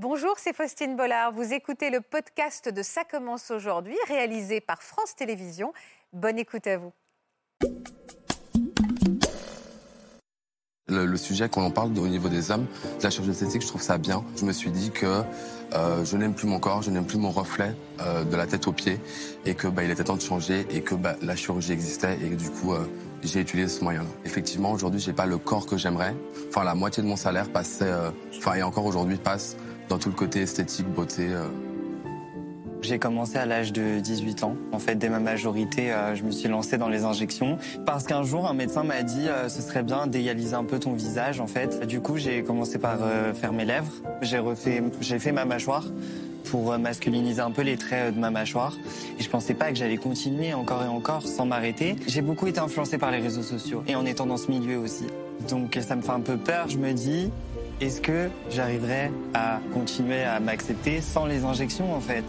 Bonjour, c'est Faustine Bollard. Vous écoutez le podcast de Ça commence aujourd'hui, réalisé par France Télévisions. Bonne écoute à vous. Le, sujet, quand on parle au niveau des hommes, la chirurgie esthétique, je trouve ça bien. Je me suis dit que euh, je n'aime plus mon corps, je n'aime plus mon reflet euh, de la tête aux pieds et que bah, il était temps de changer et que bah, la chirurgie existait et du coup euh, j'ai utilisé ce moyen-là. Effectivement, aujourd'hui, j'ai pas le corps que j'aimerais. Enfin, la moitié de mon salaire passait, enfin et encore aujourd'hui passe dans tout le côté esthétique, beauté. J'ai commencé à l'âge de 18 ans. En fait, dès ma majorité, euh, je me suis lancé dans les injections parce qu'un jour, un médecin m'a dit euh, ce serait bien d'égaliser un peu ton visage. En fait, du coup, j'ai commencé par euh, faire mes lèvres. J'ai refait, j'ai fait ma mâchoire pour masculiniser un peu les traits de ma mâchoire. Et je pensais pas que j'allais continuer encore et encore sans m'arrêter. J'ai beaucoup été influencé par les réseaux sociaux et en étant dans ce milieu aussi. Donc ça me fait un peu peur. Je me dis, est-ce que j'arriverai à continuer à m'accepter sans les injections en fait?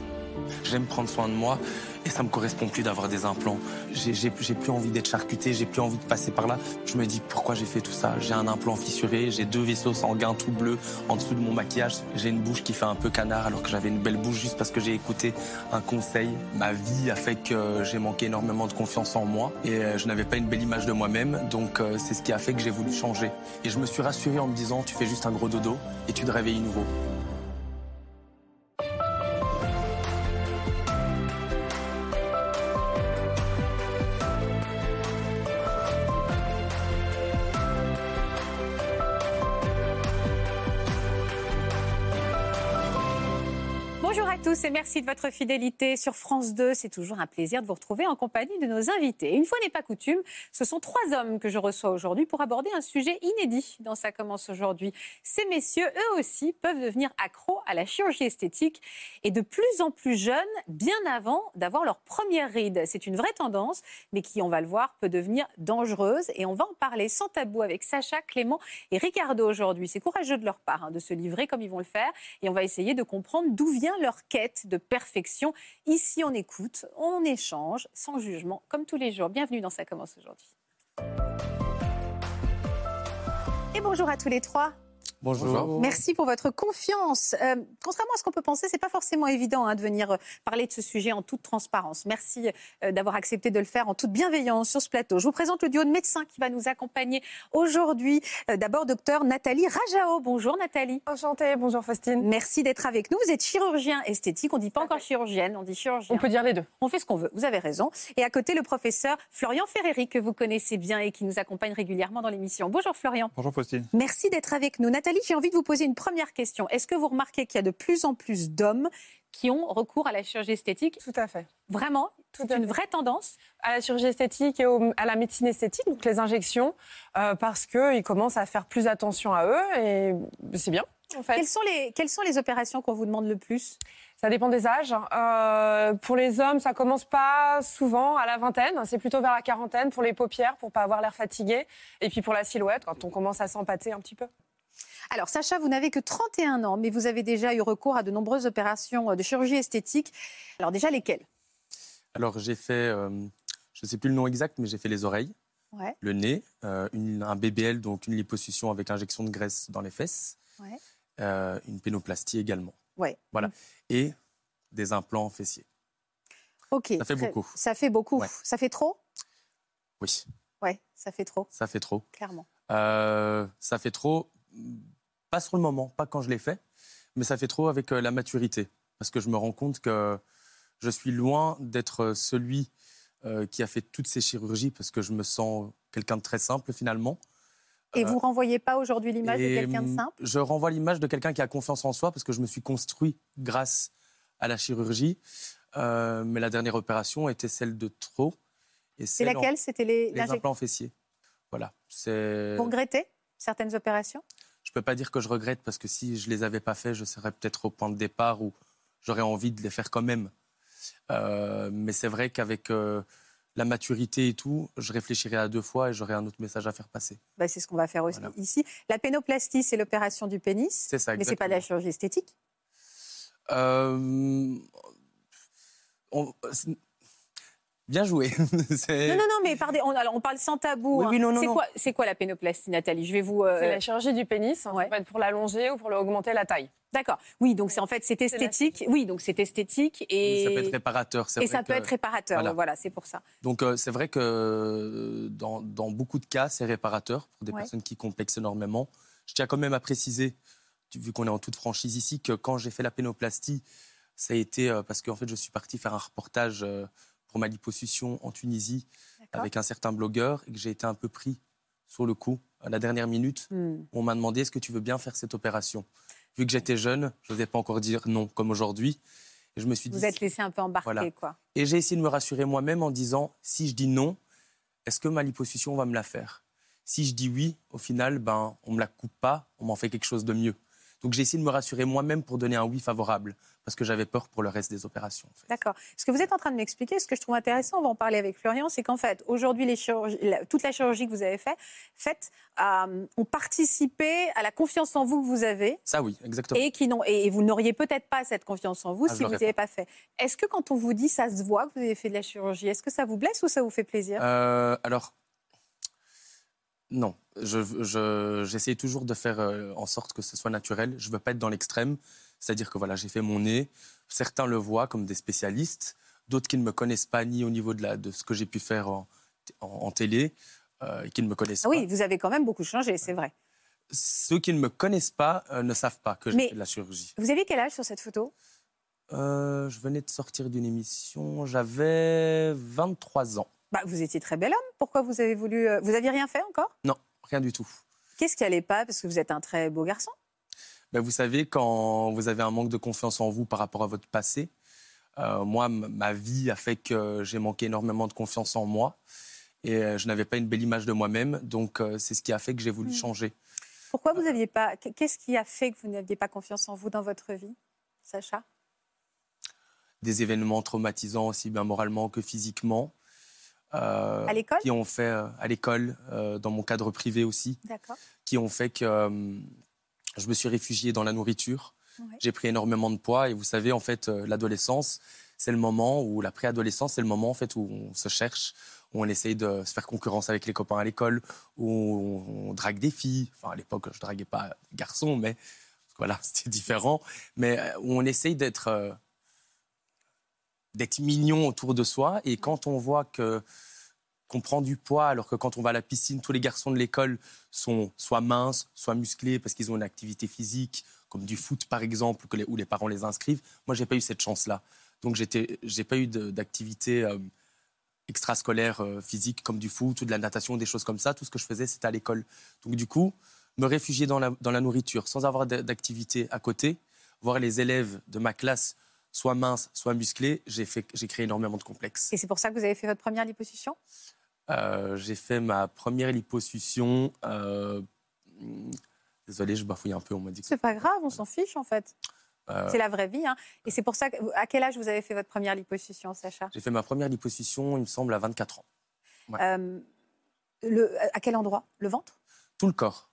J'aime prendre soin de moi et ça me correspond plus d'avoir des implants. J'ai plus envie d'être charcuté, j'ai plus envie de passer par là. Je me dis pourquoi j'ai fait tout ça? J'ai un implant fissuré, j'ai deux vaisseaux sanguins tout bleus en dessous de mon maquillage. J'ai une bouche qui fait un peu canard alors que j'avais une belle bouche juste parce que j'ai écouté un conseil. Ma vie a fait que j'ai manqué énormément de confiance en moi et euh, je n'avais pas une belle image de moi-même. Donc euh, c'est ce qui a fait que j'ai voulu changer. Et je me suis rassuré en me disant tu fais juste un gros dodo et tu te réveilles nouveau. Tous et merci de votre fidélité sur France 2. C'est toujours un plaisir de vous retrouver en compagnie de nos invités. Une fois n'est pas coutume, ce sont trois hommes que je reçois aujourd'hui pour aborder un sujet inédit dans Ça commence aujourd'hui. Ces messieurs, eux aussi, peuvent devenir accros à la chirurgie esthétique et de plus en plus jeunes, bien avant d'avoir leur première ride. C'est une vraie tendance, mais qui, on va le voir, peut devenir dangereuse. Et on va en parler sans tabou avec Sacha, Clément et Ricardo aujourd'hui. C'est courageux de leur part hein, de se livrer comme ils vont le faire. Et on va essayer de comprendre d'où vient leur quête de perfection. Ici, on écoute, on échange, sans jugement, comme tous les jours. Bienvenue dans Ça commence aujourd'hui. Et bonjour à tous les trois. Bonjour. Merci pour votre confiance. Euh, contrairement à ce qu'on peut penser, c'est pas forcément évident hein, de venir euh, parler de ce sujet en toute transparence. Merci euh, d'avoir accepté de le faire en toute bienveillance sur ce plateau. Je vous présente le duo de médecins qui va nous accompagner aujourd'hui. D'abord, docteur Nathalie Rajao. Bonjour Nathalie. Enchantée. Bonjour Faustine. Merci d'être avec nous. Vous êtes chirurgien esthétique. On dit pas encore chirurgienne, on dit chirurgien. On peut dire les deux. On fait ce qu'on veut. Vous avez raison. Et à côté, le professeur Florian Ferreri que vous connaissez bien et qui nous accompagne régulièrement dans l'émission. Bonjour Florian. Bonjour Faustine. Merci d'être avec nous. Nathalie, Nathalie, j'ai envie de vous poser une première question. Est-ce que vous remarquez qu'il y a de plus en plus d'hommes qui ont recours à la chirurgie esthétique? Tout à fait. Vraiment? C'est une vraie tendance? À la chirurgie esthétique et à la médecine esthétique, donc les injections, euh, parce qu'ils commencent à faire plus attention à eux et c'est bien. En fait. quelles, sont les, quelles sont les opérations qu'on vous demande le plus? Ça dépend des âges. Euh, pour les hommes, ça commence pas souvent à la vingtaine. C'est plutôt vers la quarantaine pour les paupières, pour pas avoir l'air fatigué. Et puis pour la silhouette, quand on commence à s'empâter un petit peu. Alors, Sacha, vous n'avez que 31 ans, mais vous avez déjà eu recours à de nombreuses opérations euh, de chirurgie esthétique. Alors, déjà, lesquelles? Alors, j'ai fait, euh, je ne sais plus le nom exact, mais j'ai fait les oreilles, le nez, euh, un BBL, donc une liposuction avec injection de graisse dans les fesses, une pénoplastie également. Ouais. Voilà. Et des implants fessiers. Ok. Ça fait beaucoup. Ça fait beaucoup. Ça fait trop? Oui. Ouais, ça fait trop. Ça fait trop. Clairement. ça fait trop pas sur le moment, pas quand je l'ai fait, mais ça fait trop avec euh, la maturité. Parce que je me rends compte que je suis loin d'être celui euh, qui a fait toutes ces chirurgies, parce que je me sens quelqu'un de très simple finalement. Et vous euh, renvoyez pas aujourd'hui l'image de quelqu'un de simple? Je renvoie l'image de quelqu'un qui a confiance en soi, parce que je me suis construit grâce à la chirurgie. mais la dernière opération était celle de trop. Et c'est laquelle? C'était les, les implants fessiers. Voilà. Vous regrettez certaines opérations? Je peux pas dire que je regrette parce que si je les avais pas fait, je serais peut-être au point de départ où j'aurais envie de les faire quand même. Euh, mais c'est vrai qu'avec euh, la maturité et tout, je réfléchirais à deux fois et j'aurais un autre message à faire passer. Bah, c'est ce qu'on va faire aussi ici. La pénoplastie, c'est l'opération du pénis. C'est ça, Mais c'est pas de la chirurgie esthétique? Euh, Bien joué. Non, non, non, mais pardon, on, alors, on parle sans tabou. Oui, hein. oui, non, non, c'est non. quoi, c'est quoi la pénoplastie, Nathalie? Je vais vous. euh, C'est la chirurgie du pénis. hein. ouais. Ça peut être pour l'allonger ou pour augmenter la taille. D'accord. Oui, donc c'est en fait c'est esthétique. Oui, donc c'est esthétique et Ça peut être réparateur. c'est et vrai ça peut être réparateur. voilà. Voilà, c'est pour ça. Donc euh, c'est vrai que euh, dans, dans beaucoup de cas, c'est réparateur pour des Ouais. personnes qui complexent énormément. Je tiens quand même à préciser, vu qu'on est en toute franchise ici, que quand j'ai fait la pénoplastie, ça a été euh, parce qu'en fait je suis parti faire un reportage euh, pour ma liposuction en Tunisie avec un certain blogueur et que j'ai été un peu pris sur le coup à la dernière minute. Hmm. On m'a demandé est-ce que tu veux bien faire cette opération? Vu que j'étais jeune, je n'osais pas encore dire non comme aujourd'hui. Et je me suis dit Vous êtes laissé un peu embarquer, Voilà. quoi. et j'ai essayé de me rassurer moi-même en disant si je dis non, est-ce que ma liposuction va me la faire? Si je dis oui, au final, ben, on me la coupe pas, on m'en fait quelque chose de mieux. Donc j'ai essayé de me rassurer moi-même pour donner un oui favorable, parce que j'avais peur pour le reste des opérations. en fait. D'accord. Ce que vous êtes en train de m'expliquer, ce que je trouve intéressant, on va en parler avec Florian, c'est qu'en fait, aujourd'hui, les chirurgies- la- toute la chirurgie que vous avez fait, faite euh, ont participé à la confiance en vous que vous avez Ça oui, exactement. et, qui n'ont- et et vous n'auriez peut-être pas cette confiance en vous Ah, si vous n'avez pas fait. Est-ce que quand on vous dit ça se voit que vous avez fait de la chirurgie, est-ce que ça vous blesse ou ça vous fait plaisir? Euh, alors, non. Je, je- j'essaie toujours de faire euh, en sorte que ce soit naturel. Je ne veux pas être dans l'extrême. C'est-à-dire que voilà, j'ai fait mon nez. Certains le voient comme des spécialistes. D'autres qui ne me connaissent pas ni au niveau de, la, de ce que j'ai pu faire en, en- en télé euh, qui ne me connaissent Ah Oui, pas. vous avez quand même beaucoup changé, c'est vrai. Ceux qui ne me connaissent pas euh, ne savent pas que j'ai fait de la chirurgie. Vous avez quel âge sur cette photo? Euh, je venais de sortir d'une émission. J'avais 23 ans. bah, Vous étiez très bel homme. Pourquoi vous avez voulu... Vous aviez rien fait encore? Non, rien du tout. Qu'est-ce qui allait pas? Parce que vous êtes un très beau garçon. Ben, vous savez, quand vous avez un manque de confiance en vous par rapport à votre passé, euh, moi, ma vie a fait que j'ai manqué énormément de confiance en moi et euh, je n'avais pas une belle image de moi-même. Donc, euh, c'est ce qui a fait que j'ai voulu Mm. changer. Pourquoi vous n'aviez pas... Qu'est-ce qui a fait que vous n'aviez pas confiance en vous dans votre vie, Sacha? Des événements traumatisants aussi bien moralement que physiquement. Euh, À l'école Qui ont fait, euh, à l'école, euh, dans mon cadre privé aussi, D'accord. qui ont fait que je me suis réfugié dans la nourriture. Ouais. J'ai pris énormément de poids et vous savez, en fait, l'adolescence, c'est le moment où la préadolescence, c'est le moment en fait où on se cherche, où on essaye de se faire concurrence avec les copains à l'école, où on, drague des filles. Enfin, à l'époque, je draguais pas garçons, mais voilà, c'était différent. Mais où on essaye d'être d'être mignon autour de soi. Et quand on voit que qu'on prend du poids, alors que quand on va à la piscine, tous les garçons de l'école sont soit minces, soit musclés parce qu'ils ont une activité physique, comme du foot par exemple, que les- où les parents les inscrivent. Moi, j'ai pas eu cette chance-là. Donc, j'ai pas eu d'activité euh, extrascolaire euh, physique comme du foot ou de la natation, des choses comme ça. Tout ce que je faisais, c'était à l'école. Donc, du coup, me réfugier dans la, dans la nourriture sans avoir d'a- d'activité à côté, voir les élèves de ma classe soit minces, soit musclés, j'ai, fait, j'ai créé énormément de complexes. Et c'est pour ça que vous avez fait votre première liposuction? Euh, j'ai fait ma première liposuction. euh, Désolé, je bafouille un peu, on m'a dit. que- C'est pas grave, on s'en fiche en fait. Euh, C'est la vraie vie. hein. Et c'est pour ça que. À quel âge vous avez fait votre première liposuction, Sacha? J'ai fait ma première liposuction, il me semble, à 24 ans. Ouais. Euh, le, À quel endroit? Le ventre? Tout le corps.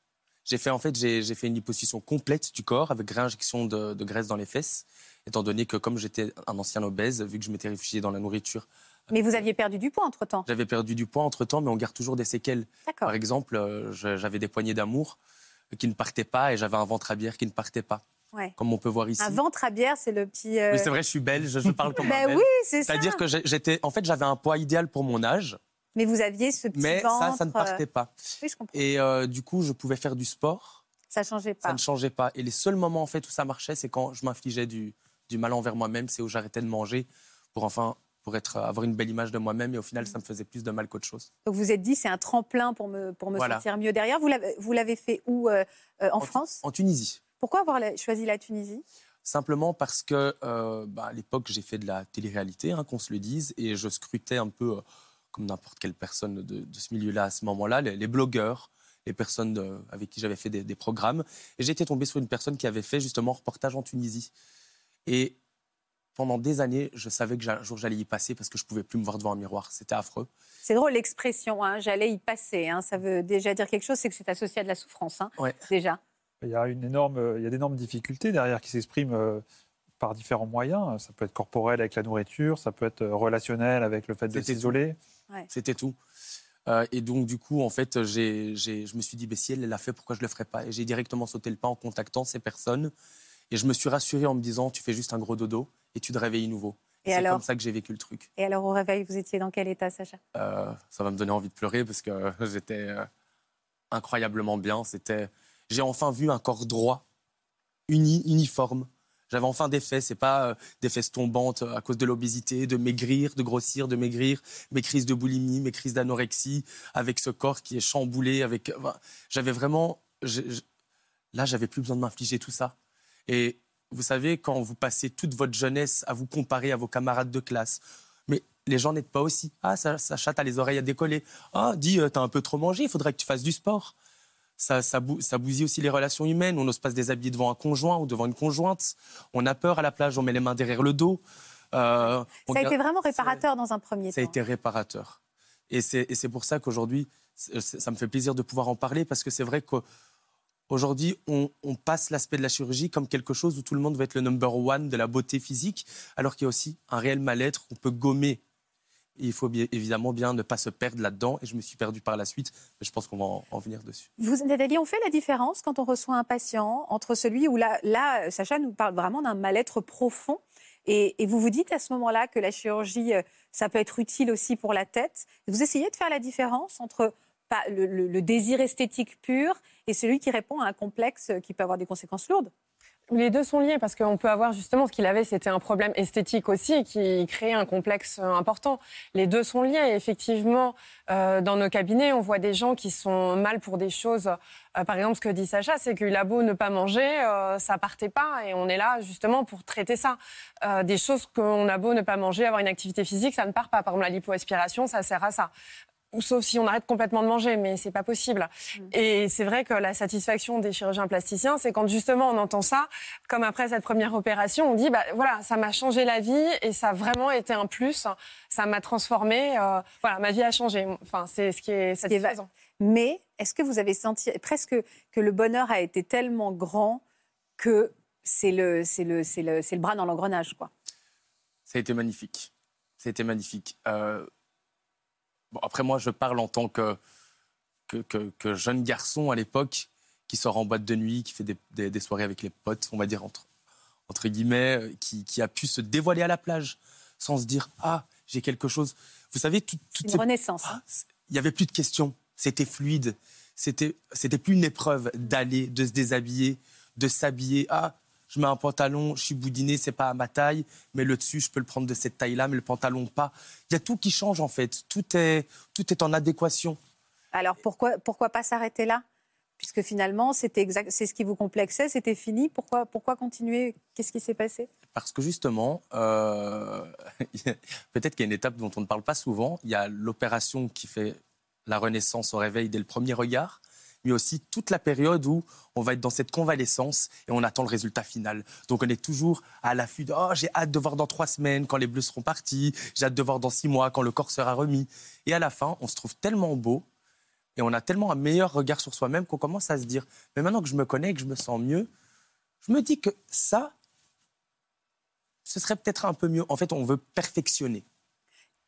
J'ai fait, en fait, j'ai fait une liposuction complète du corps avec réinjection de, de graisse dans les fesses, étant donné que comme j'étais un ancien obèse, vu que je m'étais réfugié dans la nourriture, Mais vous aviez perdu du poids entre temps. j'avais perdu du poids entre-temps, mais on garde toujours des séquelles. Par exemple, euh, j'avais des poignées d'amour qui ne partaient pas et j'avais un ventre à bière qui ne partait pas, Ouais. comme on peut voir ici. Un ventre à bière, c'est le petit. euh, Oui, c'est vrai, je suis belge, je parle comme un belge. oui, c'est ça. C'est-à-dire que j'étais, en fait, j'avais un poids idéal pour mon âge, Mais vous aviez ce petit mais ventre. ça, ça ne partait euh, pas. Oui, je comprends. Et euh, du coup, je pouvais faire du sport, Ça changeait ça pas. ne changeait pas. Et les seuls moments en fait où ça marchait, c'est quand je m'infligeais du, du mal envers moi-même, c'est où j'arrêtais de manger pour enfin pour être, avoir une belle image de moi-même. Et au final, ça me faisait plus de mal qu'autre chose. Donc vous êtes dit, c'est un tremplin pour me, pour me Voilà. sentir mieux derrière. Vous l'avez vous fait où euh, euh, En France En Tunisie. Pourquoi avoir la- choisi la Tunisie? Simplement parce que euh, bah, à l'époque, j'ai fait de la télé-réalité, hein, qu'on se le dise, et je scrutais un peu, comme n'importe quelle personne de, de ce milieu-là à ce moment-là, les, les blogueurs, les personnes de- avec qui j'avais fait des, des programmes. Et j'étais tombé sur une personne qui avait fait justement un reportage en Tunisie. Et pendant des années, je savais que un jour j'allais y passer parce que je pouvais plus me voir devant un miroir. C'était affreux. C'est drôle l'expression, hein, j'allais y passer. hein, ça veut déjà dire quelque chose, c'est que c'est associé à de la souffrance, hein, Ouais. déjà. Il y a, une énorme, il y a d'énormes difficultés derrière qui s'expriment euh, par différents moyens. Ça peut être corporel avec la nourriture, ça peut être relationnel avec le fait de C'était C'était tout. Euh, et donc, du coup, en fait, je me suis dit, bah, si elle l'a fait, pourquoi je le ferais pas? Et j'ai directement sauté le pas en contactant ces personnes. Et je me suis rassuré en me disant, tu fais juste un gros dodo et tu te réveilles nouveau. Et C'est comme ça que j'ai vécu le truc. Et alors, au réveil, vous étiez dans quel état, Sacha? Euh, ça va me donner envie de pleurer parce que euh, j'étais incroyablement bien. C'était, j'ai enfin vu un corps droit, uni, uniforme. J'avais enfin des fesses, c'est pas euh, des fesses tombantes à cause de l'obésité, de maigrir, de grossir, de maigrir, mes crises de boulimie, mes crises d'anorexie, avec ce corps qui est chamboulé. Avec, enfin, j'avais vraiment, je- là, j'avais plus besoin de m'infliger tout ça. Et vous savez, quand vous passez toute votre jeunesse à vous comparer à vos camarades de classe, mais les gens n'aident pas aussi. Ah, ça, Sacha, t'as les oreilles à décoller. Ah, dis, euh, t'as un peu trop mangé, il faudrait que tu fasses du sport. Ça, ça, bou- ça bousille aussi les relations humaines. On n'ose pas se déshabiller devant un conjoint ou devant une conjointe. On a peur à la plage, on met les mains derrière le dos. Euh, Ça a été vraiment réparateur dans un premier ça a temps. été réparateur. Et c'est pour ça qu'aujourd'hui, c'est- ça me fait plaisir de pouvoir en parler parce que c'est vrai qu'aujourd'hui, on, on passe l'aspect de la chirurgie comme quelque chose où tout le monde veut être le number one de la beauté physique, alors qu'il y a aussi un réel mal-être qu'on peut gommer. Il faut bien- évidemment bien ne pas se perdre là-dedans. Et je me suis perdu par la suite, mais je pense qu'on va en, en venir dessus. Vous, Nathalie, on fait la différence quand on reçoit un patient entre celui où là, Sacha nous parle vraiment d'un mal-être profond. Et, vous vous dites à ce moment-là que la chirurgie, euh, ça peut être utile aussi pour la tête. Vous essayez de faire la différence entre le désir esthétique pur et celui qui répond à un complexe qui peut avoir des conséquences lourdes. Les deux sont liés parce qu'on peut avoir justement ce qu'il avait, c'était un problème esthétique aussi qui créait un complexe euh, important. Les deux sont liés. Effectivement, euh, dans nos cabinets, on voit des gens qui sont mal pour des choses. Euh, par exemple, ce que dit Sacha, c'est qu'il a beau ne pas manger, euh, ça partait pas, et on est là justement pour traiter ça. Euh, des choses qu'on a beau ne pas manger, avoir une activité physique, ça ne part pas. Par exemple, la lipoaspiration, ça sert à ça. Ou sauf si on arrête complètement de manger, mais c'est pas possible. Et c'est vrai que la satisfaction des chirurgiens plasticiens, c'est quand justement on entend ça, comme après cette première opération, on dit bah voilà, ça m'a changé la vie et ça a vraiment été un plus, ça m'a transformé, euh, voilà, ma vie a changé. Enfin, c'est ce qui est satisfaisant. Mais est-ce que vous avez senti presque que le bonheur a été tellement grand que c'est le, c'est le, c'est le, c'est le bras dans l'engrenage, quoi? Ça a été magnifique. Ça a été magnifique. Euh, bon, après, moi, je parle en tant que, que, que- que jeune garçon à l'époque qui sort en boîte de nuit, qui fait des, des- des soirées avec les potes, on va dire entre, entre guillemets, euh, qui, qui a pu se dévoiler à la plage sans se dire Ah, j'ai quelque chose. Vous savez, tout- toutes Une ces renaissance. ah, il n'y avait plus de questions. C'était fluide. C'était, c'était plus une épreuve d'aller, de se déshabiller, de s'habiller. Ah, je mets un pantalon, je suis boudiné, c'est pas à ma taille, mais le dessus, je peux le prendre de cette taille-là, mais le pantalon pas. Il y a tout qui change en fait. Tout est, tout est en adéquation. Alors pourquoi, pourquoi pas s'arrêter là? Puisque finalement, c'était exact, c'est ce qui vous complexait, c'était fini. Pourquoi, pourquoi continuer? Qu'est-ce qui s'est passé? Parce que justement, euh, peut-être qu'il y a une étape dont on ne parle pas souvent. Il y a l'opération qui fait la renaissance au réveil dès le premier regard, mais aussi toute la période où on va être dans cette convalescence et on attend le résultat final. Donc on est toujours à l'affût de oh, j'ai hâte de voir dans trois semaines quand les bleus seront partis, j'ai hâte de voir dans six mois quand le corps sera remis. Et à la fin, on se trouve tellement beau et on a tellement un meilleur regard sur soi-même qu'on commence à se dire mais maintenant que je me connais que je me sens mieux, je me dis que ça, ce serait peut-être un peu mieux. En fait, on veut perfectionner.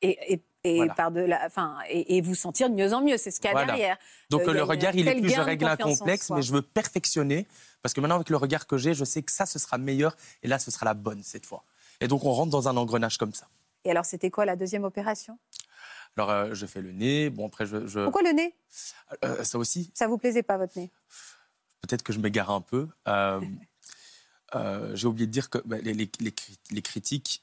Et, et, et Voilà. par de la, enfin, et, et vous sentir de mieux en mieux, c'est ce qu'il y a Voilà. derrière. Donc Euh, le regard, il est plus je règle un complexe, mais je veux perfectionner. Parce que maintenant, avec le regard que j'ai, je sais que ça, ce sera meilleur. Et là, ce sera la bonne cette fois. Et donc, on rentre dans un engrenage comme ça. Et alors, c'était quoi la deuxième opération? Alors, euh, je fais le nez. Bon, après, je. je- Pourquoi le nez? Euh, ça aussi, Ça vous plaisait pas votre nez? Peut-être que je m'égare un peu. J'ai oublié de dire que bah, les, les- les cri- les critiques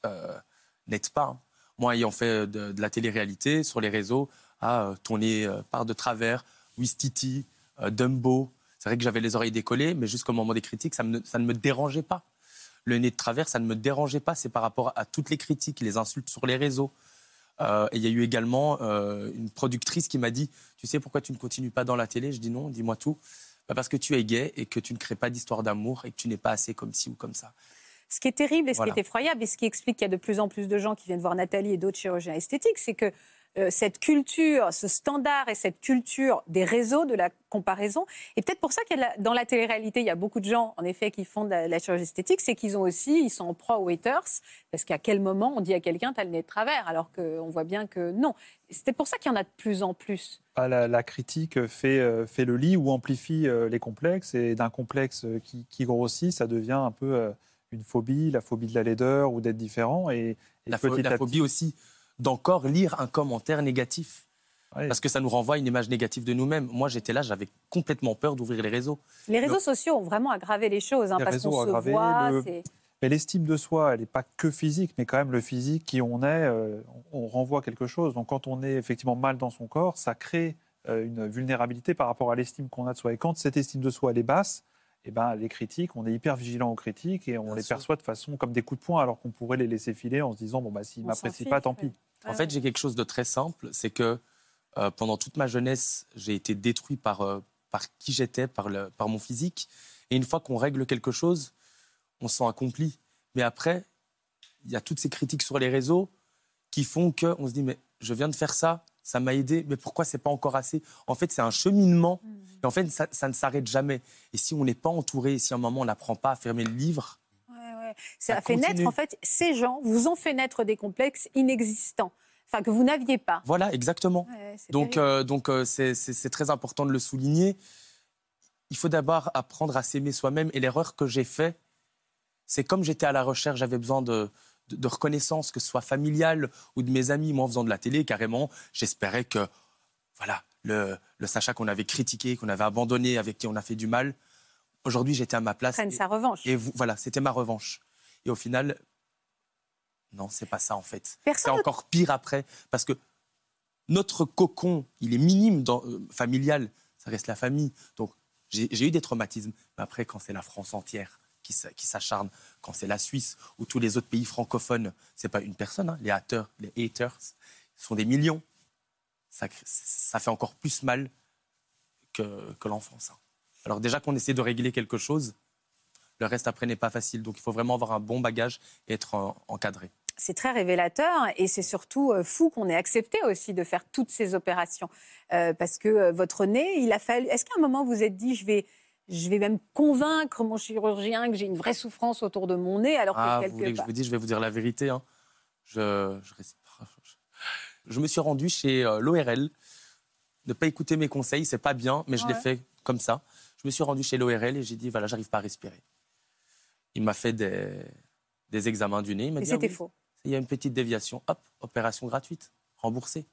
n'aident pas. hein. Moi, ayant fait de, de la télé-réalité sur les réseaux, ah, euh, ton nez euh, part de travers, Wistiti, euh, Dumbo. C'est vrai que j'avais les oreilles décollées, mais jusqu'au moment des critiques, ça, ne me dérangeait pas. Le nez de travers, ça ne me dérangeait pas. C'est par rapport à toutes les critiques, les insultes sur les réseaux. Euh, et il y a eu également euh, une productrice qui m'a dit Tu sais pourquoi tu ne continues pas dans la télé? Je dis non, dis-moi tout. Bah, parce que tu es gay et que tu ne crées pas d'histoire d'amour et que tu n'es pas assez comme ci ou comme ça. Ce qui est terrible et ce Voilà. qui est effroyable et ce qui explique qu'il y a de plus en plus de gens qui viennent voir Nathalie et d'autres chirurgiens esthétiques, c'est que euh, cette culture, ce standard et cette culture des réseaux, de la comparaison. Et peut-être pour ça que dans la télé-réalité, il y a beaucoup de gens, en effet, qui font de la, chirurgie esthétique, c'est qu'ils ont aussi, ils sont en proie aux haters, parce qu'à quel moment on dit à quelqu'un t'as le nez de travers, alors qu'on voit bien que non. C'est pour ça qu'il y en a de plus en plus. Ah, la, critique fait, euh, fait le lit ou amplifie euh, les complexes, et d'un complexe qui, qui, grossit, ça devient un peu une phobie, la phobie de la laideur ou d'être différent. Et, la, phobie aussi d'encore lire un commentaire négatif. Parce que ça nous renvoie à une image négative de nous-mêmes. Moi, j'étais là, j'avais complètement peur d'ouvrir les réseaux. Les réseaux sociaux ont vraiment aggravé les choses, hein, parce qu'on se voit. Mais l'estime de soi, elle n'est pas que physique, mais quand même le physique qui on est, euh, on renvoie quelque chose. Donc quand on est effectivement mal dans son corps, ça crée euh, une vulnérabilité par rapport à l'estime qu'on a de soi. Et quand cette estime de soi elle est basse, eh ben, les critiques, on est hyper vigilant aux critiques et on les perçoit de façon comme des coups de poing, alors qu'on pourrait les laisser filer en se disant bon bah s'ils m'apprécient pas, tant pis. En fait, j'ai quelque chose de très simple, c'est que euh, pendant toute ma jeunesse, j'ai été détruit par euh, par qui j'étais, par le par mon physique. Et une fois qu'on règle quelque chose, on se sent accompli. Mais après, il y a toutes ces critiques sur les réseaux qui font que on se dit mais je viens de faire ça, ça m'a aidé, mais pourquoi c'est pas encore assez? En fait, c'est un cheminement. Mmh. Et en fait, ça, ne s'arrête jamais. Et si on n'est pas entouré, si à un moment on n'apprend pas à fermer le livre, ça, fait naître en fait ces gens vous ont fait naître des complexes inexistants. Enfin, que vous n'aviez pas. Voilà, exactement. donc, euh, donc euh, c'est très important de le souligner. Il faut d'abord apprendre à s'aimer soi-même. Et l'erreur que j'ai faite, c'est comme j'étais à la recherche, j'avais besoin de, de, reconnaissance, que ce soit familiale ou de mes amis. Moi, en faisant de la télé, carrément, j'espérais que, voilà, le, Sacha qu'on avait critiqué, qu'on avait abandonné, avec qui on a fait du mal, aujourd'hui, j'étais à ma place. Prenne sa revanche. Et voilà, c'était ma revanche. Et au final, non, c'est pas ça en fait. C'est encore pire après, parce que notre cocon, il est minime dans, euh, familial, ça reste la famille. Donc j'ai eu des traumatismes, mais après, quand c'est la France entière, qui s'acharnent, quand c'est la Suisse ou tous les autres pays francophones, c'est pas une personne, hein. les haters, les haters sont des millions. Ça, fait encore plus mal que, que l'enfance. Hein. Alors déjà qu'on essaie de régler quelque chose, le reste après n'est pas facile. Donc il faut vraiment avoir un bon bagage et être encadré c'est très révélateur et c'est surtout euh, fou qu'on ait accepté aussi de faire toutes ces opérations. Euh, parce que euh, votre nez, il a fallu. Est-ce qu'à un moment vous êtes dit, je vais, je vais même convaincre mon chirurgien que j'ai une vraie souffrance autour de mon nez, alors que ah, vous voulez que je vous dise, je vais vous dire la vérité. Hein. Je, je, me suis rendu chez euh, l'ORL. Ne pas écouter mes conseils, c'est pas bien, mais je l'ai fait comme ça. Je me suis rendu chez l'ORL et j'ai dit voilà, j'arrive pas à respirer. Il m'a fait des, des, examens du nez. Il c'était faux. Il y a une petite déviation. Hop, opération gratuite, remboursée.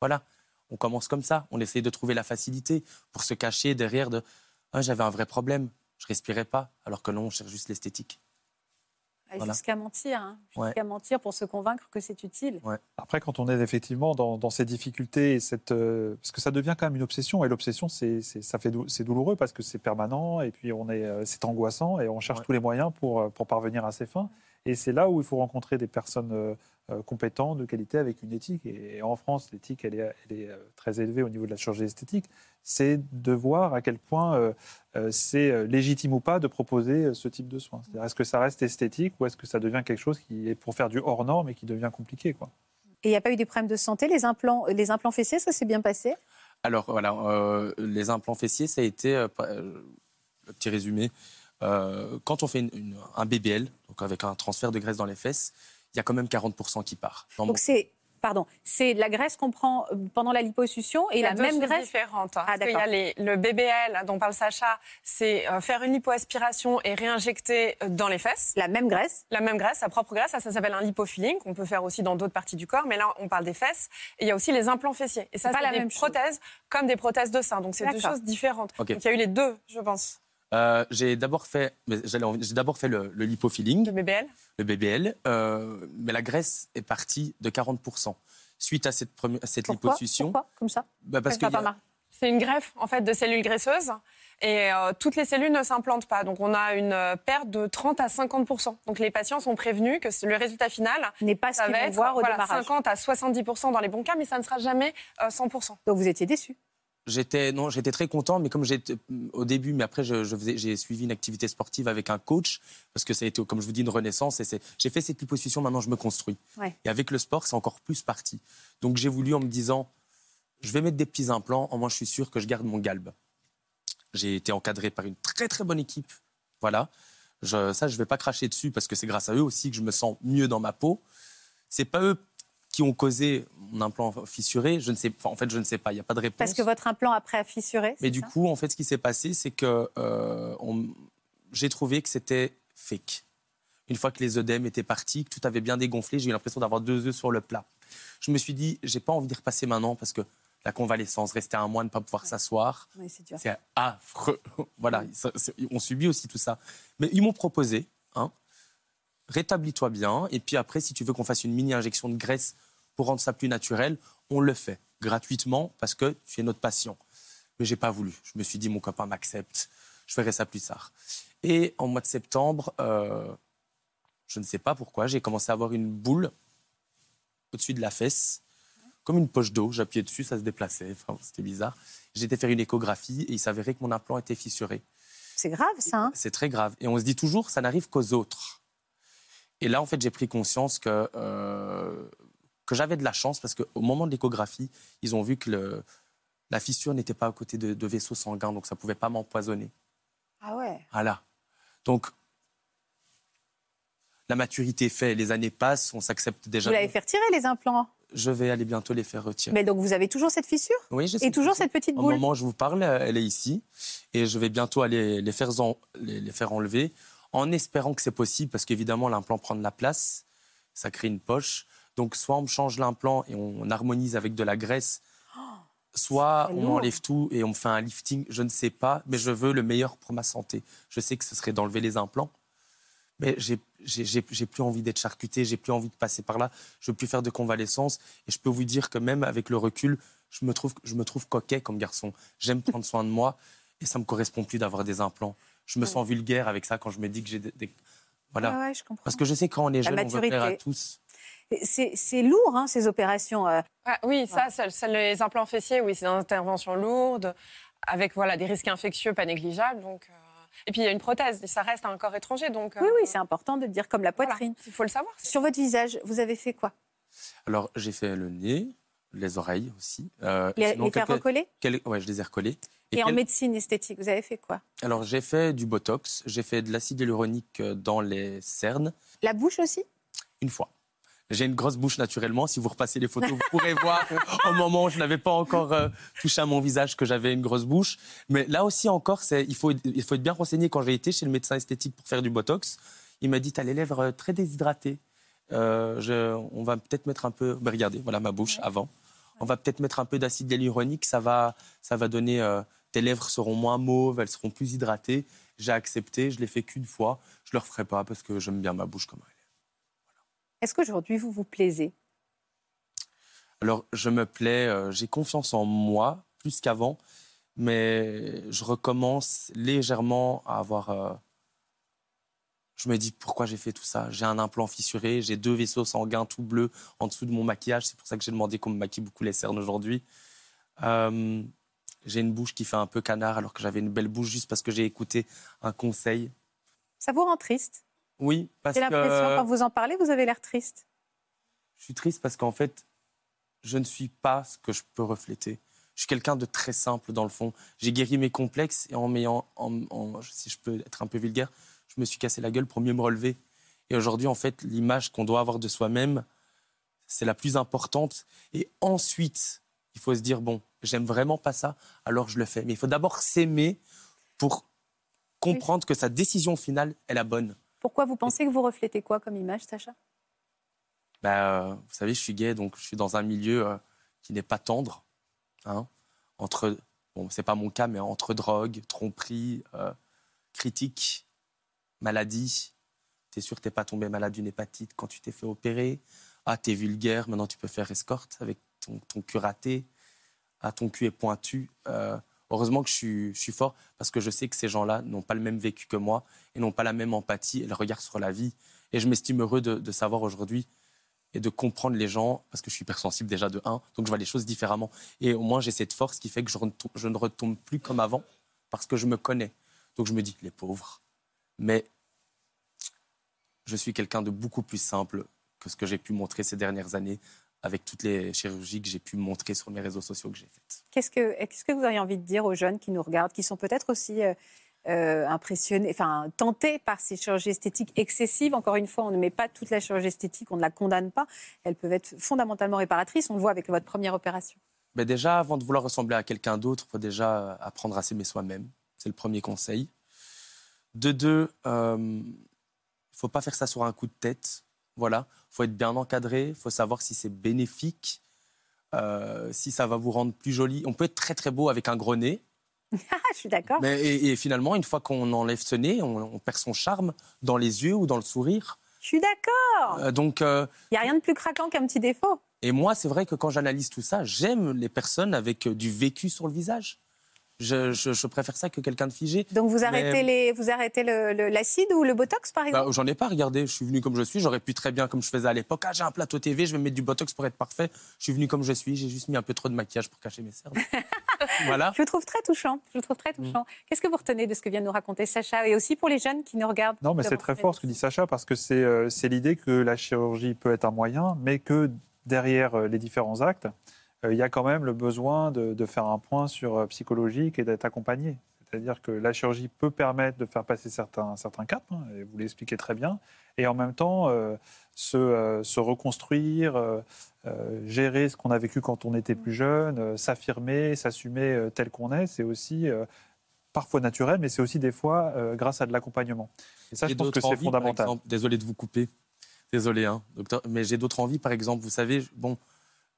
Voilà. On commence comme ça. On essaye de trouver la facilité pour se cacher derrière de ah, j'avais un vrai problème, je respirais pas, alors que non, on cherche juste l'esthétique. Jusqu'à mentir, hein. jusqu'à mentir pour se convaincre que c'est utile. Après, quand on est effectivement dans, ces difficultés, cette, euh, parce que ça devient quand même une obsession, et l'obsession, c'est, ça fait, c'est douloureux parce que c'est permanent, et puis on est, euh, c'est angoissant, et on cherche tous les moyens pour, euh, pour parvenir à ses fins. Et c'est là où il faut rencontrer des personnes compétentes, de qualité, avec une éthique. Et, en France, l'éthique, elle est, elle est, très élevée au niveau de la chirurgie esthétique c'est de voir à quel point euh, euh, c'est euh, légitime ou pas de proposer ce type de soins. est-ce que ça reste esthétique ou est-ce que ça devient quelque chose qui est pour faire du hors norme et qui devient compliqué quoi? Et il n'y a pas eu des problèmes de santé? Les implants, les implants fessiers, ça s'est bien passé? Alors voilà, les implants fessiers, ça a été, le petit résumé, quand on fait un BBL, donc avec un transfert de graisse dans les fesses, il y a quand même 40% qui part. Donc c'est pardon, c'est la graisse qu'on prend euh, pendant la liposuction et la même graisse différente. Hein. Ah, il y a le BBL dont parle Sacha, c'est euh, faire une lipoaspiration et réinjecter euh, dans les fesses. La même graisse. La même graisse, sa propre graisse. Ça, ça s'appelle un lipofilling qu'on peut faire aussi dans d'autres parties du corps. Mais là, on parle des fesses. Et il y a aussi les implants fessiers. Et ça, c'est des même prothèses comme des prothèses de sein. Donc c'est deux choses différentes. Donc il y a eu les deux, je pense. J'ai d'abord fait, j'ai d'abord fait le, le lipofilling. Le BBL le BBL, euh, mais la graisse est partie de 40%. Suite à cette, première, cette liposuction. Pourquoi Comme ça bah parce que C'est une greffe en fait de cellules graisseuses et euh, toutes les cellules ne s'implantent pas. Donc on a une euh, perte de 30 à 50% Donc les patients sont prévenus que le résultat final n'est pas ce va être voir au voilà, 50 à 70% dans les bons cas, mais ça ne sera jamais 100 Donc vous étiez déçus J'étais non, j'étais très content, mais comme j'étais au début, mais après je, je faisais, j'ai suivi une activité sportive avec un coach parce que ça a été, comme je vous dis, une renaissance. Et c'est, j'ai fait cette liposuction, maintenant je me construis. Ouais. Et avec le sport, c'est encore plus parti. Donc j'ai voulu en me disant, je vais mettre des petits implants, au moins je suis sûr que je garde mon galbe. J'ai été encadré par une très très bonne équipe, voilà. Je, ça, je vais pas cracher dessus parce que c'est grâce à eux aussi que je me sens mieux dans ma peau. C'est pas eux qui ont causé mon implant fissuré. Je ne sais, enfin, en fait, je ne sais pas. Il n'y a pas de réponse. Parce que votre implant après a fissuré. Mais du coup, en fait, ce qui s'est passé, c'est que euh, on- j'ai trouvé que c'était fake. Une fois que les œdèmes étaient partis, que tout avait bien dégonflé, j'ai eu l'impression d'avoir deux œufs sur le plat. Je me suis dit, j'ai pas envie d'y repasser maintenant parce que la convalescence, rester un mois, ne pas pouvoir s'asseoir, c'est affreux. voilà, on subit aussi tout ça. Mais ils m'ont proposé, hein, rétablis-toi bien, et puis après, si tu veux qu'on fasse une mini-injection de graisse pour rendre ça plus naturel, on le fait gratuitement parce que tu es notre patient. Mais j'ai pas voulu. Je me suis dit, mon copain m'accepte, je ferai ça plus tard. Et en mois de septembre, euh, je ne sais pas pourquoi, j'ai commencé à avoir une boule au-dessus de la fesse, comme une poche d'eau. J'appuyais dessus, ça se déplaçait. Enfin, c'était bizarre. J'ai été faire une échographie et il s'avérait que mon implant était fissuré. C'est grave, ça. hein? C'est très grave. Et on se dit toujours, ça n'arrive qu'aux autres. Et là, en fait, j'ai pris conscience que, euh, que j'avais de la chance parce qu'au moment de l'échographie, ils ont vu que le- la fissure n'était pas à côté de, de vaisseaux sanguins, donc ça ne pouvait pas m'empoisonner. ah ouais. Voilà. Donc, la maturité est faite, les années passent, on s'accepte déjà. Vous l'avez fait retirer les implants? Je vais aller bientôt les faire retirer. Mais donc vous avez toujours cette fissure? Oui, j'ai et toujours cette petite Au boule? moment où je vous parle, elle est ici. Et je vais bientôt aller les faire, en- les faire enlever, en espérant que c'est possible, parce qu'évidemment, l'implant prend de la place, ça crée une poche. Donc, soit on me change l'implant et on, harmonise avec de la graisse, soit on enlève tout et on me fait un lifting, je ne sais pas, mais je veux le meilleur pour ma santé. Je sais que ce serait d'enlever les implants, mais j'ai plus envie d'être charcuté, j'ai plus envie de passer par là, je veux plus faire de convalescence. Et je peux vous dire que même avec le recul, je me trouve, je me trouve coquet comme garçon. J'aime prendre soin de moi et ça me correspond plus d'avoir des implants. Je me sens vulgaire avec ça quand je me dis que j'ai des, des- Voilà. Ah ouais, je comprends. Parce que je sais quand on est jeune, on veut plaire à tous. C'est c'est lourd, hein, ces opérations. euh. Ah, oui, ça, ça, ça, les implants fessiers, oui, c'est une intervention lourde, avec voilà, des risques infectieux pas négligeables. Donc, euh, Et puis il y a une prothèse, ça reste un corps étranger. Donc, Oui, euh, oui, c'est important de le dire comme la voilà, poitrine. Il faut le savoir. Sur votre visage, vous avez fait quoi? Alors, j'ai fait le nez, les oreilles aussi. Euh, Les, les faire quelques- recoller? quel- Ouais, je les ai recollés. Et, en quel- médecine esthétique, vous avez fait quoi? Alors, j'ai fait du Botox, j'ai fait de l'acide hyaluronique euh, dans les cernes, La bouche aussi? Une fois. J'ai une grosse bouche naturellement. Si vous repassez les photos, vous pourrez voir au moment où je n'avais pas encore euh, touché à mon visage que j'avais une grosse bouche. Mais là aussi encore, il, faut, il faut être bien renseigné. Quand j'ai été chez le médecin esthétique pour faire du Botox, il m'a dit, tu as les lèvres euh, très déshydratées. Euh, je- on va peut-être mettre un peu... Ben, regardez, voilà ma bouche avant. On va peut-être mettre un peu d'acide hyaluronique. Ça va, ça va donner... euh, tes lèvres seront moins mauves, elles seront plus hydratées. J'ai accepté, je l'ai fait qu'une fois. Je ne le referai pas parce que j'aime bien ma bouche comme elle est. Est-ce qu'aujourd'hui, vous vous plaisez? Alors, je me plais, euh, j'ai confiance en moi plus qu'avant, mais je recommence légèrement à avoir. euh, je me dis pourquoi j'ai fait tout ça. J'ai un implant fissuré, j'ai deux vaisseaux sanguins tout bleus en dessous de mon maquillage. C'est pour ça que j'ai demandé qu'on me maquille beaucoup les cernes aujourd'hui. Euh, j'ai une bouche qui fait un peu canard alors que j'avais une belle bouche juste parce que j'ai écouté un conseil. Ça vous rend triste? Oui, parce J'ai l'impression, que quand vous en parlez, vous avez l'air triste. je suis triste parce qu'en fait, je ne suis pas ce que je peux refléter. Je suis quelqu'un de très simple dans le fond. J'ai guéri mes complexes et en m'ayant, si je peux être un peu vulgaire, je me suis cassé la gueule pour mieux me relever. Et aujourd'hui, en fait, l'image qu'on doit avoir de soi-même, c'est la plus importante. Et ensuite, il faut se dire bon, j'aime vraiment pas ça, alors je le fais. Mais il faut d'abord s'aimer pour comprendre que sa décision finale est la bonne. Pourquoi vous pensez que vous reflétez quoi comme image, Sacha? Bah, euh, vous savez, je suis gay, donc je suis dans un milieu euh, qui n'est pas tendre. Hein, entre, bon, c'est pas mon cas, mais entre drogue, tromperie, euh, critique, maladie. T'es sûr que t'es pas tombé malade d'une hépatite quand tu t'es fait opérer? Ah, t'es vulgaire, maintenant tu peux faire escorte avec ton, cul raté. Ah, ton cul est pointu. Euh, heureusement que je suis, fort parce que je sais que ces gens-là n'ont pas le même vécu que moi et n'ont pas la même empathie et le regard sur la vie. Et je m'estime heureux de, savoir aujourd'hui et de comprendre les gens, parce que je suis hypersensible déjà de 1, donc je vois les choses différemment. Et au moins, j'ai cette force qui fait que je, je ne retombe plus comme avant, parce que je me connais. Donc je me dis, les pauvres. Mais je suis quelqu'un de beaucoup plus simple que ce que j'ai pu montrer ces dernières années avec toutes les chirurgies que j'ai pu montrer sur mes réseaux sociaux que j'ai faites. Qu'est-ce que, qu'est-ce que vous auriez envie de dire aux jeunes qui nous regardent, qui sont peut-être aussi euh, euh, impressionnés, enfin tentés par ces chirurgies esthétiques excessives? Encore une fois, on ne met pas toute la chirurgie esthétique, on ne la condamne pas. Elles peuvent être fondamentalement réparatrices. On le voit avec votre première opération. Mais déjà, avant de vouloir ressembler à quelqu'un d'autre, il faut déjà apprendre à s'aimer soi-même. C'est le premier conseil. De deux, il ne faut pas faire ça sur un coup de tête. Voilà, il faut être bien encadré, il faut savoir si c'est bénéfique, euh, si ça va vous rendre plus joli. On peut être très très beau avec un gros nez, Ah, je suis d'accord. et, et finalement, une fois qu'on enlève ce nez, on, on perd son charme dans les yeux ou dans le sourire. Je suis d'accord. Euh, donc, euh, Il n'y a rien de plus craquant qu'un petit défaut. et moi, c'est vrai que quand j'analyse tout ça, j'aime les personnes avec euh, du vécu sur le visage. Je, je- je préfère ça que quelqu'un de figé. Donc vous Mais- arrêtez, les, vous arrêtez le- le- l'acide ou le botox, par exemple? Bah, J'en ai pas regardé. Je suis venu comme je suis. J'aurais pu très bien, comme je faisais à l'époque, ah, j'ai un plateau TV, je vais me mettre du botox pour être parfait. Je suis venu comme je suis. J'ai juste mis un peu trop de maquillage pour cacher mes cernes. voilà. Je vous trouve très touchant. Je vous trouve très Mm. touchant. Qu'est-ce que vous retenez de ce que vient de nous raconter Sacha et aussi pour les jeunes qui nous regardent Non, mais c'est très fort ce que dit Sacha, parce que c'est euh, c'est l'idée que la chirurgie peut être un moyen, mais que derrière euh, les différents actes, il y a quand même le besoin de, de faire un point sur euh, psychologique et d'être accompagné. C'est-à-dire que la chirurgie peut permettre de faire passer certains, certains caps, hein, et vous l'expliquez très bien, et en même temps euh, se, euh, se reconstruire, euh, euh, gérer ce qu'on a vécu quand on était plus jeune, euh, s'affirmer, s'assumer euh, tel qu'on est, c'est aussi euh, parfois naturel, mais c'est aussi des fois euh, grâce à de l'accompagnement. Et ça, je pense que c'est fondamental. exemple. Désolé de vous couper. Désolé, hein, docteur. Mais j'ai d'autres envies, par exemple. Vous savez, bon,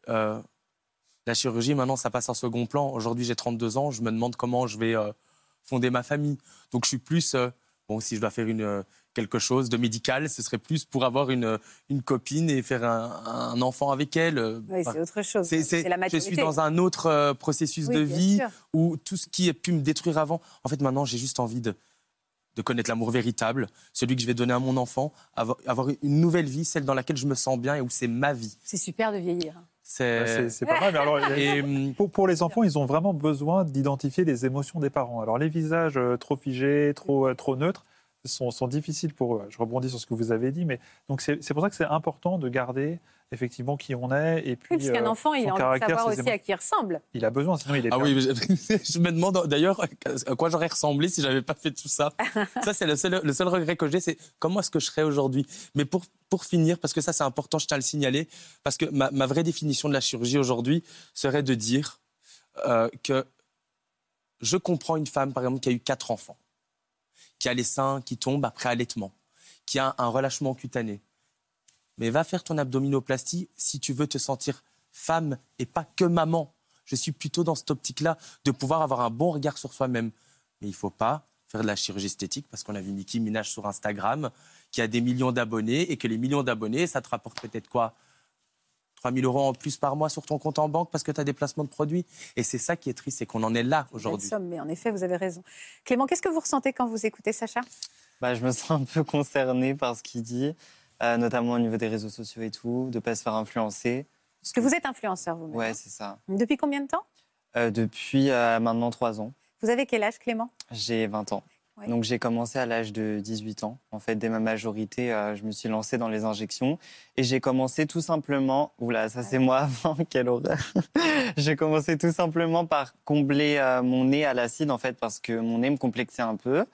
euh, la chirurgie, maintenant, ça passe en second plan. Aujourd'hui, j'ai 32 ans. Je me demande comment je vais euh, fonder ma famille. Donc, je suis plus. euh, bon, si je dois faire une, euh, quelque chose de médical, ce serait plus pour avoir une, une copine et faire un, un enfant avec elle. Oui, bah, c'est autre chose. la je suis dans un autre euh, processus Oui, de vie sûr. où tout ce qui a pu me détruire avant, en fait, maintenant, j'ai juste envie de, de connaître l'amour véritable, celui que je vais donner à mon enfant, avoir, avoir une nouvelle vie, celle dans laquelle je me sens bien et où c'est ma vie. C'est super de vieillir. C'est Bah, C'est pas mal. mais alors, et, hum, pour, pour les enfants, ils ont vraiment besoin d'identifier les émotions des parents. Alors, les visages euh, trop figés, trop, euh, trop neutres, sont, sont difficiles pour eux. Je rebondis sur ce que vous avez dit, mais donc c'est c'est pour ça que c'est important de garder effectivement qui on est et puis Oui, parce qu'un euh, enfant, il a envie de savoir aussi à qui il ressemble. Il a besoin, sinon il est ah perdu. oui, je, je me demande d'ailleurs à quoi j'aurais ressemblé si j'avais pas fait tout ça. Ça, c'est le seul, le seul regret que j'ai, c'est comment est-ce que je serais aujourd'hui. Mais pour, pour finir, parce que ça, c'est important, je tiens à le signaler, parce que ma, ma vraie définition de la chirurgie aujourd'hui serait de dire euh, que je comprends une femme, par exemple, qui a eu quatre enfants, qui a les seins qui tombent après allaitement, qui a un relâchement cutané. Mais va faire ton abdominoplastie si tu veux te sentir femme et pas que maman. Je suis plutôt dans cette optique-là de pouvoir avoir un bon regard sur soi-même. Mais il ne faut pas faire de la chirurgie esthétique parce qu'on a vu Nicki Minaj sur Instagram qui a des millions d'abonnés et que les millions d'abonnés, ça te rapporte peut-être quoi? 3 000 euros en plus par mois sur ton compte en banque parce que tu as des placements de produits? Et c'est ça qui est triste, c'est qu'on en est là aujourd'hui. somme, mais en effet, vous avez raison. Clément, qu'est-ce que vous ressentez quand vous écoutez Sacha? Bah, je me sens un peu concernée par ce qu'il dit, euh, notamment au niveau des réseaux sociaux et tout, de ne pas se faire influencer. Parce que vous êtes influenceur vous-même. Ouais, c'est ça. Depuis combien de temps? Euh, depuis euh, maintenant trois ans, Vous avez quel âge, Clément? J'ai 20 ans. Ouais. Donc j'ai commencé à l'âge de 18 ans. En fait, dès ma majorité, je me suis lancée dans les injections. Et j'ai commencé tout simplement... Oula, ça c'est moi avant, quelle horreur. j'ai commencé tout simplement par combler mon nez à l'acide, en fait, parce que mon nez me complexait un peu.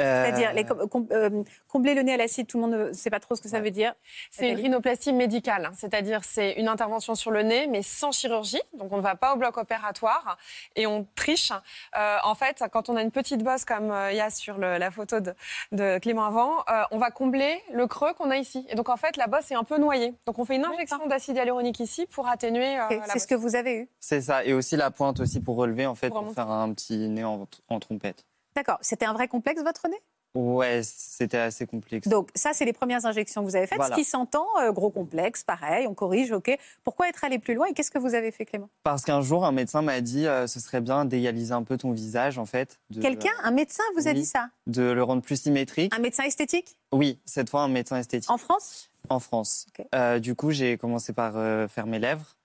Euh, C'est-à-dire les com- com- euh, combler le nez à l'acide, tout le monde ne sait pas trop ce que ça veut dire. C'est une rhinoplastie médicale, hein. c'est-à-dire c'est une intervention sur le nez, mais sans chirurgie. Donc on ne va pas au bloc opératoire et on triche. Euh, en fait, quand on a une petite bosse comme euh, il y a sur le- la photo de, de Clément avant, euh, on va combler le creux qu'on a ici. Et donc en fait, la bosse est un peu noyée. Donc on fait une injection d'acide hyaluronique ici pour atténuer euh, C'est bosse. ce que vous avez eu. C'est ça. Et aussi la pointe aussi pour relever, en fait, Pour faire un petit nez en, en trompette. D'accord. C'était un vrai complexe, votre nez? Ouais, c'était assez complexe. Donc, ça, c'est les premières injections que vous avez faites. Voilà. Ce qui s'entend, euh, gros complexe, pareil, on corrige, OK. Pourquoi être allé plus loin et qu'est-ce que vous avez fait, Clément? Parce qu'un jour, un médecin m'a dit euh, ce serait bien d'égaliser un peu ton visage, en fait. Quelqu'un, un médecin, vous a dit ça? De le rendre plus symétrique. Un médecin esthétique? Oui, cette fois, un médecin esthétique. En France? En France. Euh, du coup, j'ai commencé par faire mes lèvres,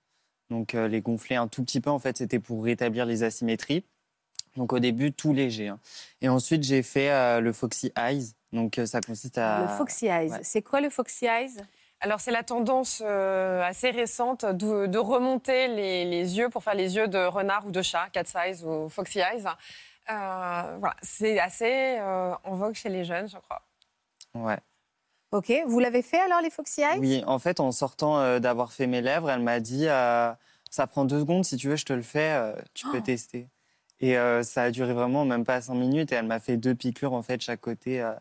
donc les gonfler un tout petit peu. En fait, c'était pour rétablir les asymétries. Donc au début, tout léger. hein. Et ensuite, j'ai fait euh, le Foxy Eyes. Donc euh, ça consiste à. Le Foxy Eyes. ouais. C'est quoi le Foxy Eyes? Alors, c'est la tendance euh, assez récente de, de remonter les, les yeux pour faire les yeux de renard ou de chat, cat eyes ou foxy eyes. Euh, voilà, c'est assez euh, en vogue chez les jeunes, je crois. Ouais. Ok, vous l'avez fait alors les Foxy Eyes? Oui, en fait, en sortant euh, d'avoir fait mes lèvres, elle m'a dit euh, ça prend deux secondes, si tu veux, je te le fais, euh, tu peux Oh. tester. Et euh, ça a duré vraiment même pas cinq minutes et elle m'a fait deux piqûres en fait chaque côté euh,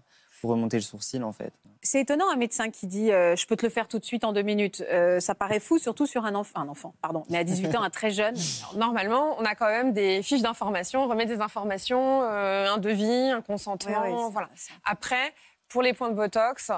pour remonter le sourcil en fait. C'est étonnant un médecin qui dit euh, je peux te le faire tout de suite en deux minutes. Euh, ça paraît fou, surtout sur un enfant, un enfant, pardon, mais à 18 ans, un très jeune. Alors, normalement, on a quand même des fiches d'information, on remet des informations, euh, un devis, un consentement. Ouais, ouais, c'est- voilà. Après, pour les points de Botox,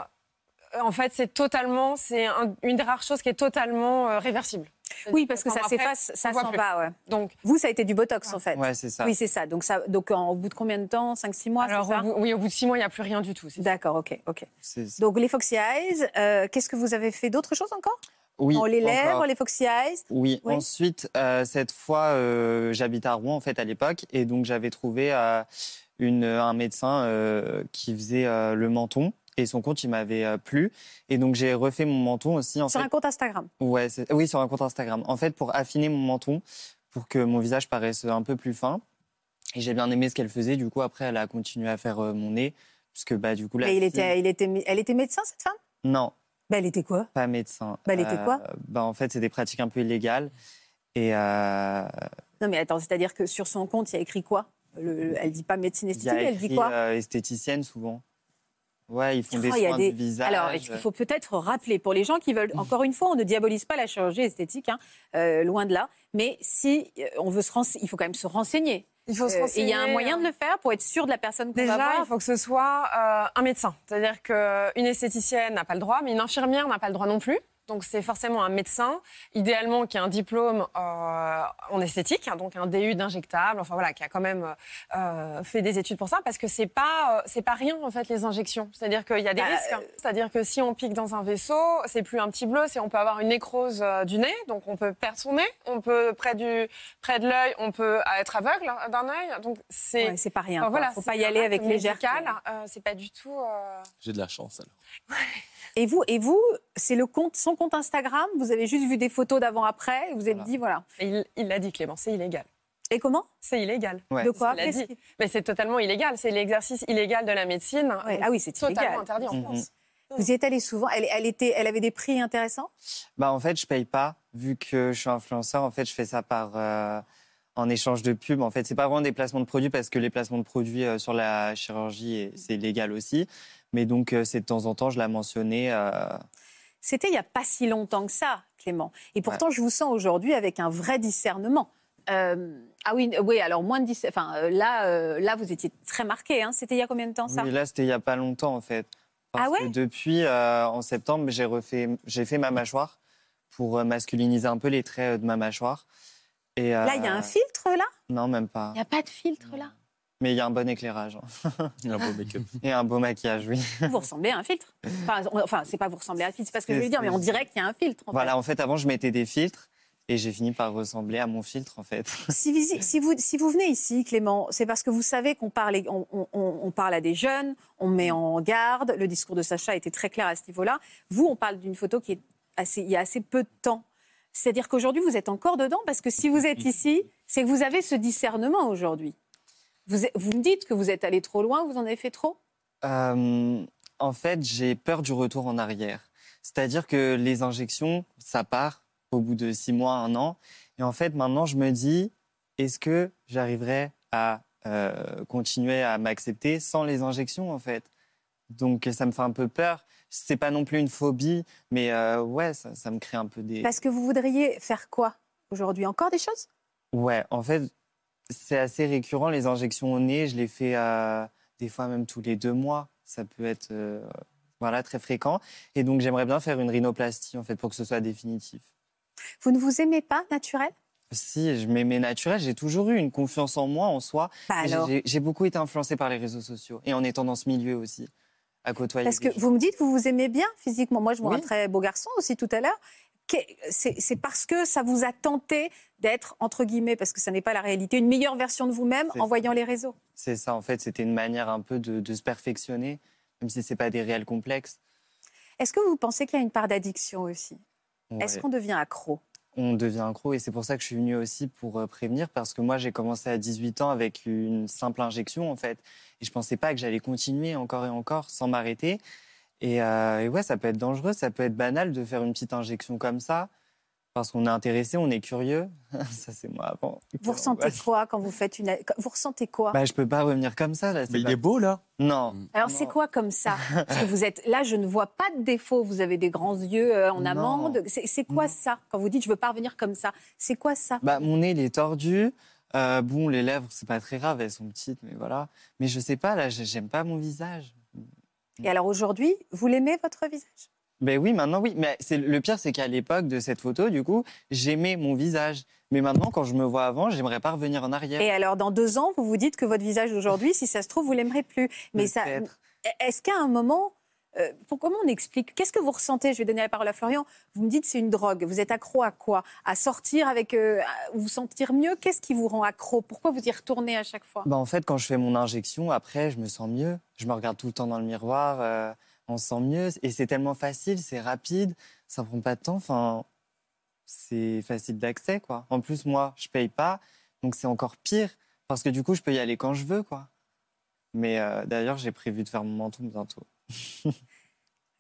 en fait, c'est totalement, c'est un- une des rares choses qui est totalement euh, réversible. Oui, parce que ça s'efface, ça on s'en va. Ouais. Donc, Vous, ça a été du Botox en fait. Ouais, c'est ça. Oui, c'est ça. Donc, ça, donc en- au bout de combien de temps? 5-6 mois, alors, c'est ça? au bout, oui, au bout de six mois, il n'y a plus rien du tout. D'accord, ok, ok. Donc les Foxy Eyes, euh, qu'est-ce que vous avez fait d'autres choses encore? Oui, Oh, Les lèvres, encore. les Foxy Eyes? Oui. Oui. Ensuite, euh, cette fois, euh, j'habite à Rouen en fait à l'époque et donc j'avais trouvé euh, une, un médecin euh, qui faisait euh, le menton et son compte il m'avait euh, plu et donc j'ai refait mon menton aussi en sur fait. un compte Instagram. Ouais, oui, sur un compte Instagram. En fait, pour affiner mon menton, pour que mon visage paraisse un peu plus fin. Et j'ai bien aimé ce qu'elle faisait. Du coup, après, elle a continué à faire euh, mon nez. Parce que, bah, du coup, la Mais il fille- était, il était, elle était médecin cette femme? Non, bah, Elle était quoi? Pas médecin. Bah, elle était quoi? bah, En fait, c'est des pratiques un peu illégales. Et euh, Non mais attends, c'est-à-dire que sur son compte, il y a écrit quoi? Le- Elle dit pas médecine esthétique, elle dit quoi? euh, esthéticienne souvent. Ouais, ils font des Oh, soins des- du visage. Alors, il faut peut-être rappeler pour les gens qui veulent. Encore une fois, on ne diabolise pas la chirurgie esthétique, hein, euh, loin de là. Mais si euh, on veut se renseigner, il faut quand même se renseigner. Il faut se Euh, et renseigner. il y a un moyen de le faire pour être sûr de la personne qu'on va Déjà, voir. il faut que ce soit euh, un médecin. C'est-à-dire qu'une esthéticienne n'a pas le droit, mais une infirmière n'a pas le droit non plus. Donc c'est forcément un médecin, idéalement qui a un diplôme euh, en esthétique, hein, donc un DU d'injectable, enfin voilà, qui a quand même euh, fait des études pour ça, parce que c'est pas euh, c'est pas rien en fait les injections. C'est-à-dire qu'il y a des Bah, risques. hein. C'est-à-dire que si on pique dans un vaisseau, c'est plus un petit bleu, c'est on peut avoir une nécrose euh, du nez, donc on peut perdre son nez, on peut près du près de l'œil, on peut être aveugle hein, d'un œil. Donc c'est Ouais, c'est pas rien. Enfin, voilà, faut pas y aller avec légèreté. euh, c'est pas du tout. euh, J'ai de la chance alors. Et vous, et vous, c'est le compte, son compte Instagram? Vous avez juste vu des photos d'avant-après. et Vous vous êtes Voilà. dit voilà. et Il l'a dit, Clément, c'est illégal. Et comment? C'est illégal. Ouais. De quoi? Il a Qu'est-ce dit. qui- Mais c'est totalement illégal. C'est l'exercice illégal de la médecine. Ouais, Ah oui, c'est totalement illégal. interdit en Mhm. France. Vous y êtes allé souvent? Elle, elle était, elle avait des prix intéressants? Bah, en fait, je paye pas. Vu que je suis influenceur, en fait, je fais ça par. euh, en échange de pub. En fait, c'est pas vraiment des placements de produits parce que les placements de produits euh, sur la chirurgie, c'est légal aussi. Mais donc, euh, c'est de temps en temps, je la mentionnais. euh, C'était il n'y a pas si longtemps que ça, Clément. Et pourtant, je vous sens aujourd'hui avec un vrai discernement. Euh, ah oui, oui, alors moins de 10. Enfin, là, euh, là, vous étiez très marqué. Hein. C'était il y a combien de temps ça? Oui, là, c'était il y a pas longtemps, en fait. Parce Ah ouais? que depuis, euh, en septembre, j'ai refait, j'ai fait ma mâchoire pour masculiniser un peu les traits de ma mâchoire. Et, Là, il y a euh, un filtre là? Non, même pas. Il n'y a pas de filtre là? Mais il y a un bon éclairage hein. Il y a un beau make-up. et un beau maquillage, oui. Vous ressemblez à un filtre. Enfin, Enfin, c'est pas vous ressemblez à un filtre, c'est pas ce que je veux dire, mais on dirait qu'il y a un filtre. en Voilà, en fait, avant, je mettais des filtres et j'ai fini par ressembler à mon filtre, en fait. Si, vous- si vous, si vous venez ici, Clément, c'est parce que vous savez qu'on parle, on, on- on- on parle à des jeunes, on met en garde. Le discours de Sacha était très clair à ce niveau-là. Vous, on parle d'une photo qui est assez, il y a assez peu de temps. C'est-à-dire qu'aujourd'hui, vous êtes encore dedans parce que si vous êtes ici, c'est que vous avez ce discernement aujourd'hui. Vous, vous me dites que vous êtes allé trop loin, vous en avez fait trop? Euh, en fait, j'ai peur du retour en arrière. C'est-à-dire que les injections, ça part au bout de six mois, un an. Et en fait, maintenant, je me dis, est-ce que j'arriverai à euh, continuer à m'accepter sans les injections, en fait? Donc, ça me fait un peu peur. C'est pas non plus une phobie, mais euh, ouais, ça, ça me crée un peu des. Parce que vous voudriez faire quoi aujourd'hui? Encore des choses? Ouais, en fait, c'est assez récurrent, les injections au nez. Je les fais euh, des fois même tous les deux mois. Ça peut être euh, voilà, très fréquent. Et donc, j'aimerais bien faire une rhinoplastie, en fait, pour que ce soit définitif. Vous ne vous aimez pas naturel? Si, je m'aimais naturel, j'ai toujours eu une confiance en moi, en soi. Bah j'ai beaucoup été influencée par les réseaux sociaux et en étant dans ce milieu aussi. À côtoyer. Parce que gens. vous me dites, vous vous aimez bien physiquement. Moi, je vois Oui. un très beau garçon aussi tout à l'heure. C'est parce que ça vous a tenté d'être, entre guillemets, parce que ça n'est pas la réalité, une meilleure version de vous-même en ça. voyant les réseaux? C'est ça, en fait, c'était une manière un peu de, de se perfectionner, même si c'est pas des réels complexes. Est-ce que vous pensez qu'il y a une part d'addiction aussi? Est-ce qu'on devient accro? On devient accro et c'est pour ça que je suis venue aussi pour euh, prévenir parce que moi j'ai commencé à 18 ans avec une simple injection en fait. Et je pensais pas que j'allais continuer encore et encore sans m'arrêter. Et, euh, et ouais ça peut être dangereux ça peut être banal de faire une petite injection comme ça parce qu'on est intéressé on est curieux ça c'est moi avant Vous ressentez quoi quand vous faites une... Vous ressentez quoi? Bah je peux pas revenir comme ça là Mais il est beau là. non Alors non. c'est quoi comme ça? Parce que vous êtes là, je ne vois pas de défaut. Vous avez des grands yeux euh, en Non. amande. C'est quoi Non. ça? Quand vous dites je veux pas revenir comme ça, c'est quoi ça? Bah, mon nez, il est tordu. Euh, bon, les lèvres, c'est pas très grave, elles sont petites, mais voilà. Mais je sais pas, là, j'ai- j'aime pas mon visage. Et alors aujourd'hui, vous l'aimez votre visage? Ben oui, maintenant, oui. Mais c'est, le pire, c'est qu'à l'époque de cette photo, du coup, j'aimais mon visage. Mais maintenant, quand je me vois avant, j'aimerais pas revenir en arrière. Et alors dans deux ans, vous vous dites que votre visage d'aujourd'hui, si ça se trouve, vous l'aimerez plus. Mais ça, Peut-être. est-ce qu'à un moment euh, pour comment on explique Qu'est-ce que vous ressentez? Je vais donner la parole à Florian. Vous me dites c'est une drogue. Vous êtes accro à quoi? À sortir avec, euh, à vous sentir mieux? Qu'est-ce qui vous rend accro? Pourquoi vous y retournez à chaque fois? Bah, en fait, quand je fais mon injection, après, je me sens mieux. Je me regarde tout le temps dans le miroir, euh, on se sent mieux. Et c'est tellement facile, c'est rapide, ça prend pas de temps. Enfin, c'est facile d'accès, quoi. En plus, moi, je paye pas, donc c'est encore pire, parce que du coup, je peux y aller quand je veux, quoi. Mais euh, d'ailleurs, j'ai prévu de faire mon menton bientôt.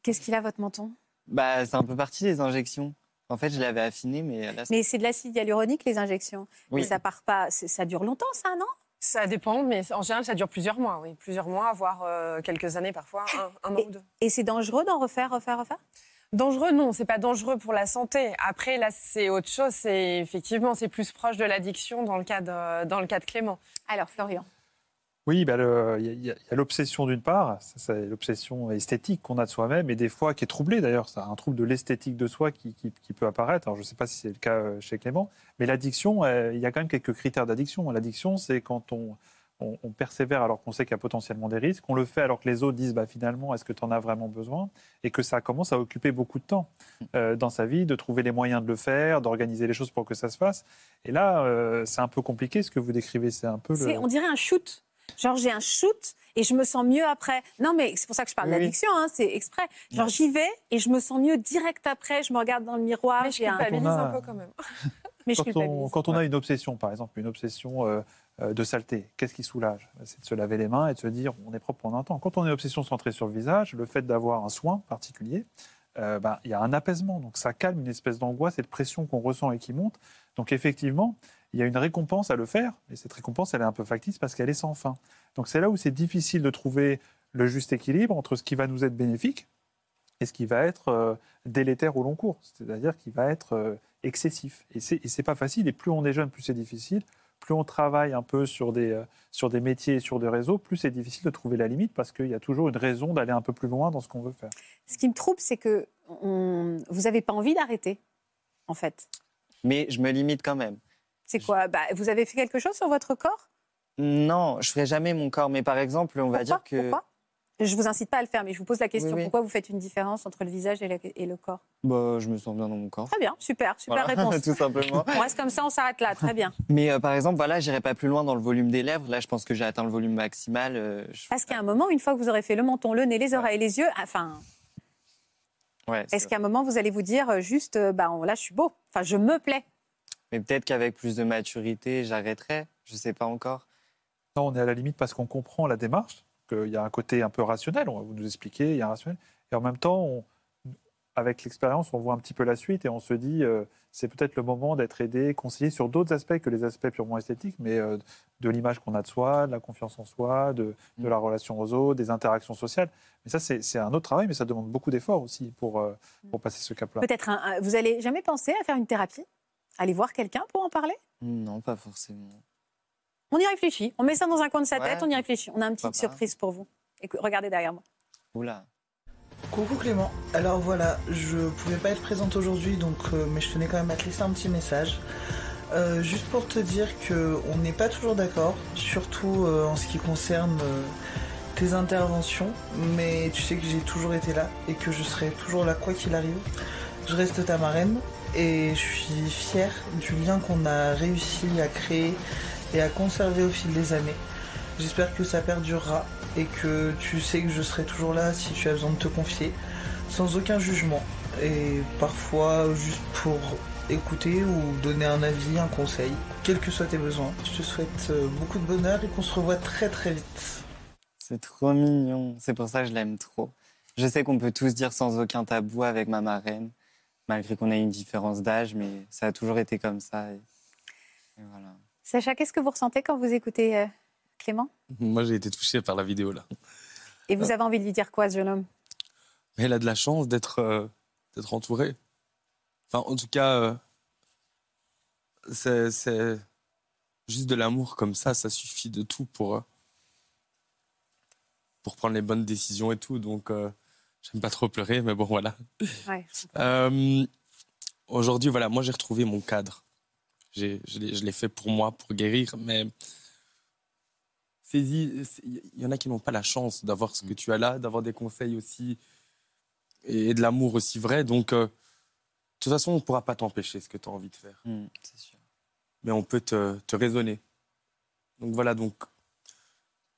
Qu'est-ce qu'il a votre menton? Bah, c'est un peu parti les injections. En fait, je l'avais affiné, mais là, c'est- Mais c'est de l'acide hyaluronique les injections. oui. Mais ça part pas. Ça dure longtemps ça, non? Ça dépend, mais en général, ça dure plusieurs mois, oui. Plusieurs mois, voire euh, quelques années parfois, un, un an ou deux. Et c'est dangereux d'en refaire, refaire, refaire? Dangereux, non, c'est pas dangereux pour la santé. Après, là, c'est autre chose. C'est effectivement, c'est plus proche de l'addiction dans le cas de, dans le cas de Clément. Alors Florian. Oui, bah, il y a- l'obsession d'une part, l'obsession esthétique qu'on a de soi-même, et des fois qui est troublée d'ailleurs, c'est un trouble de l'esthétique de soi qui, peut apparaître. Alors je ne sais pas si c'est le cas euh, chez Clément, mais l'addiction, euh, il y a quand même quelques critères d'addiction. L'addiction, c'est quand on, persévère alors qu'on sait qu'il y a potentiellement des risques, on le fait alors que les autres disent bah, finalement, est-ce que tu en as vraiment besoin? Et que ça commence à occuper beaucoup de temps euh, dans sa vie, de trouver les moyens de le faire, d'organiser les choses pour que ça se fasse. Et là, c'est un peu compliqué ce que vous décrivez, c'est un peu le... On dirait un shoot. Genre j'ai un shoot et je me sens mieux après. Non mais c'est pour ça que je parle Oui, d'addiction, hein, c'est exprès. Genre j'y vais et je me sens mieux direct après. Je me regarde dans le miroir. mais je j'ai un- culpabilise un peu quand même. mais je quand on, quand on a une obsession, par exemple, une obsession euh, euh, de saleté, qu'est-ce qui soulage? C'est de se laver les mains et de se dire on est propre pendant un temps. Quand on a une obsession centrée sur le visage, le fait d'avoir un soin particulier, euh, ben, il y a un apaisement. Donc ça calme une espèce d'angoisse et de pression qu'on ressent et qui monte. Donc effectivement, il y a une récompense à le faire, et cette récompense, elle est un peu factice parce qu'elle est sans fin. Donc c'est là où c'est difficile de trouver le juste équilibre entre ce qui va nous être bénéfique et ce qui va être euh, délétère au long cours, c'est-à-dire qui va être euh, excessif. Et c'est et c'est pas facile, et plus on est jeune, plus c'est difficile. Plus on travaille un peu sur des, euh, sur des métiers et sur des réseaux, plus c'est difficile de trouver la limite parce qu'il y a toujours une raison d'aller un peu plus loin dans ce qu'on veut faire. Ce qui me trouble, c'est que vous n'avez pas envie d'arrêter, en fait. Mais je me limite quand même. C'est quoi? Bah, Vous avez fait quelque chose sur votre corps? Non, je ferai jamais mon corps. Mais par exemple, on va dire que. Pourquoi? Je vous incite pas à le faire, mais je vous pose la question. Oui, oui. Pourquoi vous faites une différence entre le visage et le, et le corps? Bah, je me sens bien dans mon corps. Très bien, super, super Voilà, réponse. tout simplement. On reste comme ça, on s'arrête là, très bien. Mais euh, par exemple, voilà, j'irai pas plus loin dans le volume des lèvres. Là, je pense que j'ai atteint le volume maximal. euh, je- Parce qu'à un moment, une fois que vous aurez fait le menton, le nez, les oreilles, les yeux, enfin, Ouais, est-ce qu'à un moment, vous allez vous dire euh, juste, euh, bah, là, je suis beau, enfin, je me plais Mais peut-être qu'avec plus de maturité, j'arrêterai. Je sais pas encore. Non, on est à la limite parce qu'on comprend la démarche, qu'il y a un côté un peu rationnel, on va vous nous expliquer, il y a un rationnel. Et en même temps, on- avec l'expérience, on voit un petit peu la suite et on se dit, euh, c'est peut-être le moment d'être aidé, conseillé sur d'autres aspects que les aspects purement esthétiques, mais euh, de l'image qu'on a de soi, de la confiance en soi, de, de Mm. la relation aux autres, des interactions sociales. Mais ça, c'est un autre travail, mais ça demande beaucoup d'efforts aussi pour, euh, pour passer ce cap-là. Peut-être, vous allez jamais pensé à faire une thérapie? Aller voir quelqu'un pour en parler? Non, pas forcément. On y réfléchit, on met ça dans un coin de sa Ouais. tête, on y réfléchit. On a une petite surprise pour vous. Écoute, regardez derrière moi. Oula. Coucou Clément. Alors voilà, je pouvais pas être présente aujourd'hui, donc euh, mais je tenais quand même à te laisser un petit message. Euh, juste pour te dire que on n'est pas toujours d'accord, surtout euh, en ce qui concerne tes interventions, mais tu sais que j'ai toujours été là et que je serai toujours là quoi qu'il arrive. Je reste ta marraine et je suis fière du lien qu'on a réussi à créer et à conserver au fil des années. J'espère que ça perdurera et que tu sais que je serai toujours là si tu as besoin de te confier, sans aucun jugement et parfois juste pour écouter ou donner un avis, un conseil, quels que soient tes besoins. Je te souhaite euh, beaucoup de bonheur et qu'on se revoit très très vite. C'est trop mignon, c'est pour ça que je l'aime trop. Je sais qu'on peut tous dire sans aucun tabou avec ma marraine, malgré qu'on ait une différence d'âge, mais ça a toujours été comme ça. et voilà. Sacha, qu'est-ce que vous ressentez quand vous écoutez euh, Clément Moi, j'ai été touché par la vidéo là. Et vous avez envie de lui dire quoi, ce jeune homme? Mais elle a de la chance d'être euh, d'être entourée. Enfin, en tout cas, euh, c'est c'est juste de l'amour comme ça, ça suffit de tout pour euh, pour prendre les bonnes décisions et tout. Donc, j'aime pas trop pleurer, mais bon, voilà. Ouais. Aujourd'hui, voilà, moi j'ai retrouvé mon cadre. J'ai- Je l'ai je l'ai fait pour moi, pour guérir, mais saisis- il y en a qui n'ont pas la chance d'avoir ce que tu as là, d'avoir des conseils aussi et de l'amour aussi vrai. Donc, euh, de toute façon, on ne pourra pas t'empêcher ce que tu as envie de faire, Hmm, c'est sûr. mais on peut te, te raisonner. Donc voilà, donc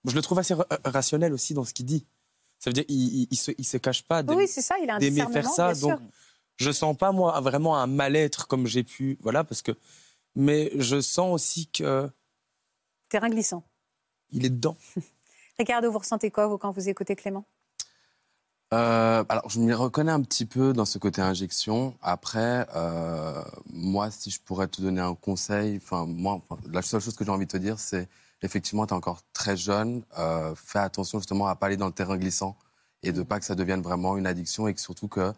je le trouve assez ra- rationnel aussi dans ce qu'il dit. Ça veut dire il, il se, il se cache pas d'aimer- Oui, c'est ça, il a un faire ça. bien sûr. Donc, je sens pas moi vraiment un mal-être comme j'ai pu, voilà, parce que, mais je sens aussi que Terrain glissant. Il est dedans. Ricardo, vous ressentez quoi, vous, quand vous écoutez Clément? Euh, alors, je m'y reconnais un petit peu dans ce côté injection. Après, euh, moi, si je pourrais te donner un conseil, enfin, moi, la seule chose que j'ai envie de te dire, c'est effectivement, tu es encore très jeune. Euh, fais attention justement à pas aller dans le terrain glissant et de pas que ça devienne vraiment une addiction et que surtout que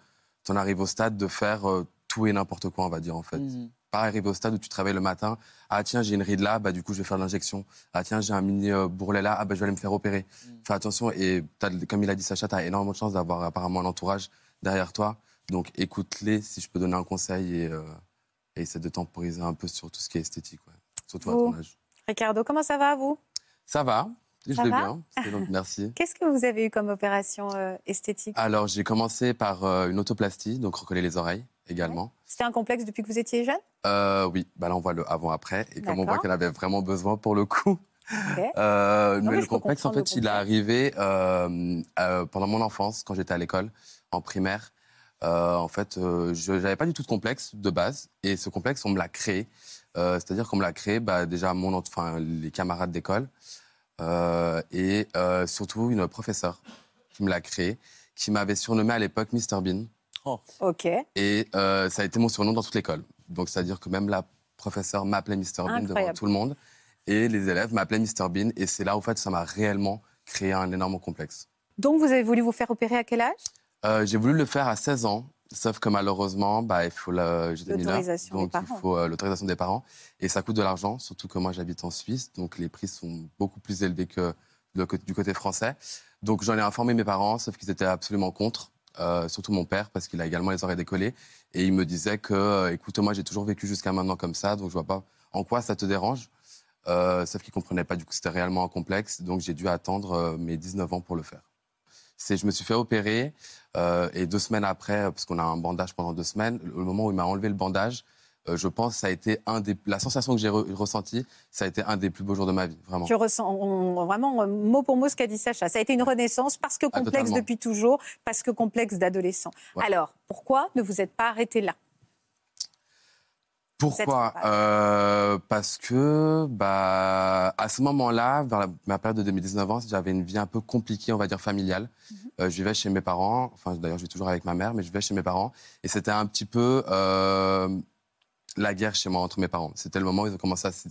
tu en arrives au stade de faire euh, tout et n'importe quoi, on va dire en fait. Mhm. Pas arriver au stade où tu travailles le matin. Ah tiens, j'ai une ride là, bah du coup je vais faire de l'injection. Ah tiens, j'ai un mini euh, bourrelet là, ah bah je vais aller me faire opérer. Fais attention et comme il a dit Sacha, tu as énormément de chance d'avoir apparemment un entourage derrière toi. Donc écoute-les si je peux donner un conseil et, euh, et essaie de temporiser un peu sur tout ce qui est esthétique. ouais. Surtout à ton âge. Ricardo, comment ça va, vous? Ça va, je vais va bien. Donc- merci. Qu'est-ce que vous avez eu comme opération euh, esthétique? Alors j'ai commencé par euh, une autoplastie, donc recoller les oreilles également. C'était un complexe depuis que vous étiez jeune? Euh, oui, bah là on voit le avant-après et comme on voit qu'elle avait vraiment besoin pour le coup. Euh, Non, mais le complexe, en fait, il est arrivé euh, pendant mon enfance, quand j'étais à l'école, en primaire. En fait, je n'avais pas du tout de complexe de base. Et ce complexe, on me l'a créé. C'est-à-dire qu'on me l'a créé, bah, déjà, mon, enfin, les camarades d'école. et surtout, une professeure qui me l'a créé, qui m'avait surnommé à l'époque Mr Bean. Ok. Et euh, ça a été mon surnom dans toute l'école. Donc, c'est-à-dire que même la professeure m'appelait Mr. Bean devant tout le monde. Et les élèves m'appelaient Mr. Bean. Et c'est là, en fait, ça m'a réellement créé un énorme complexe. Donc, vous avez voulu vous faire opérer à quel âge? Euh, j'ai voulu le faire à 16 ans. Sauf que malheureusement, bah, il faut la... des il euh, l'autorisation des parents. Et ça coûte de l'argent, surtout que moi j'habite en Suisse, donc les prix sont beaucoup plus élevés que le du côté français. Donc j'en ai informé mes parents, sauf qu'ils étaient absolument contre, euh, surtout mon père, parce qu'il a également les oreilles décollées. Et il me disait que, euh, écoute, moi j'ai toujours vécu jusqu'à maintenant comme ça, donc je vois pas en quoi ça te dérange. Euh, sauf qu'il comprenait pas du coup c'était réellement un complexe, donc j'ai dû attendre mes 19 ans pour le faire. C'est, je me suis fait opérer et deux semaines après, parce qu'on a un bandage pendant deux semaines, le moment où il m'a enlevé le bandage, euh, je pense que ça a été un des, la sensation que j'ai re- ressentie, ça a été un des plus beaux jours de ma vie, vraiment. Je ressens on- vraiment euh, mot pour mot ce qu'a dit Sacha. Ça a été une renaissance parce que Ah, complexe depuis toujours, parce que complexe d'adolescent. Ouais. Alors, pourquoi ne vous êtes pas arrêté là? Pourquoi? Euh, Parce que bah, à ce moment-là, vers la, ma période de 2019 ans, j'avais une vie un peu compliquée, on va dire familiale. Euh, je vivais chez mes parents, enfin d'ailleurs je vis toujours avec ma mère, mais je vivais chez mes parents. Et c'était un petit peu euh, la guerre chez moi entre mes parents. C'était le moment où ils ont commencé à, se-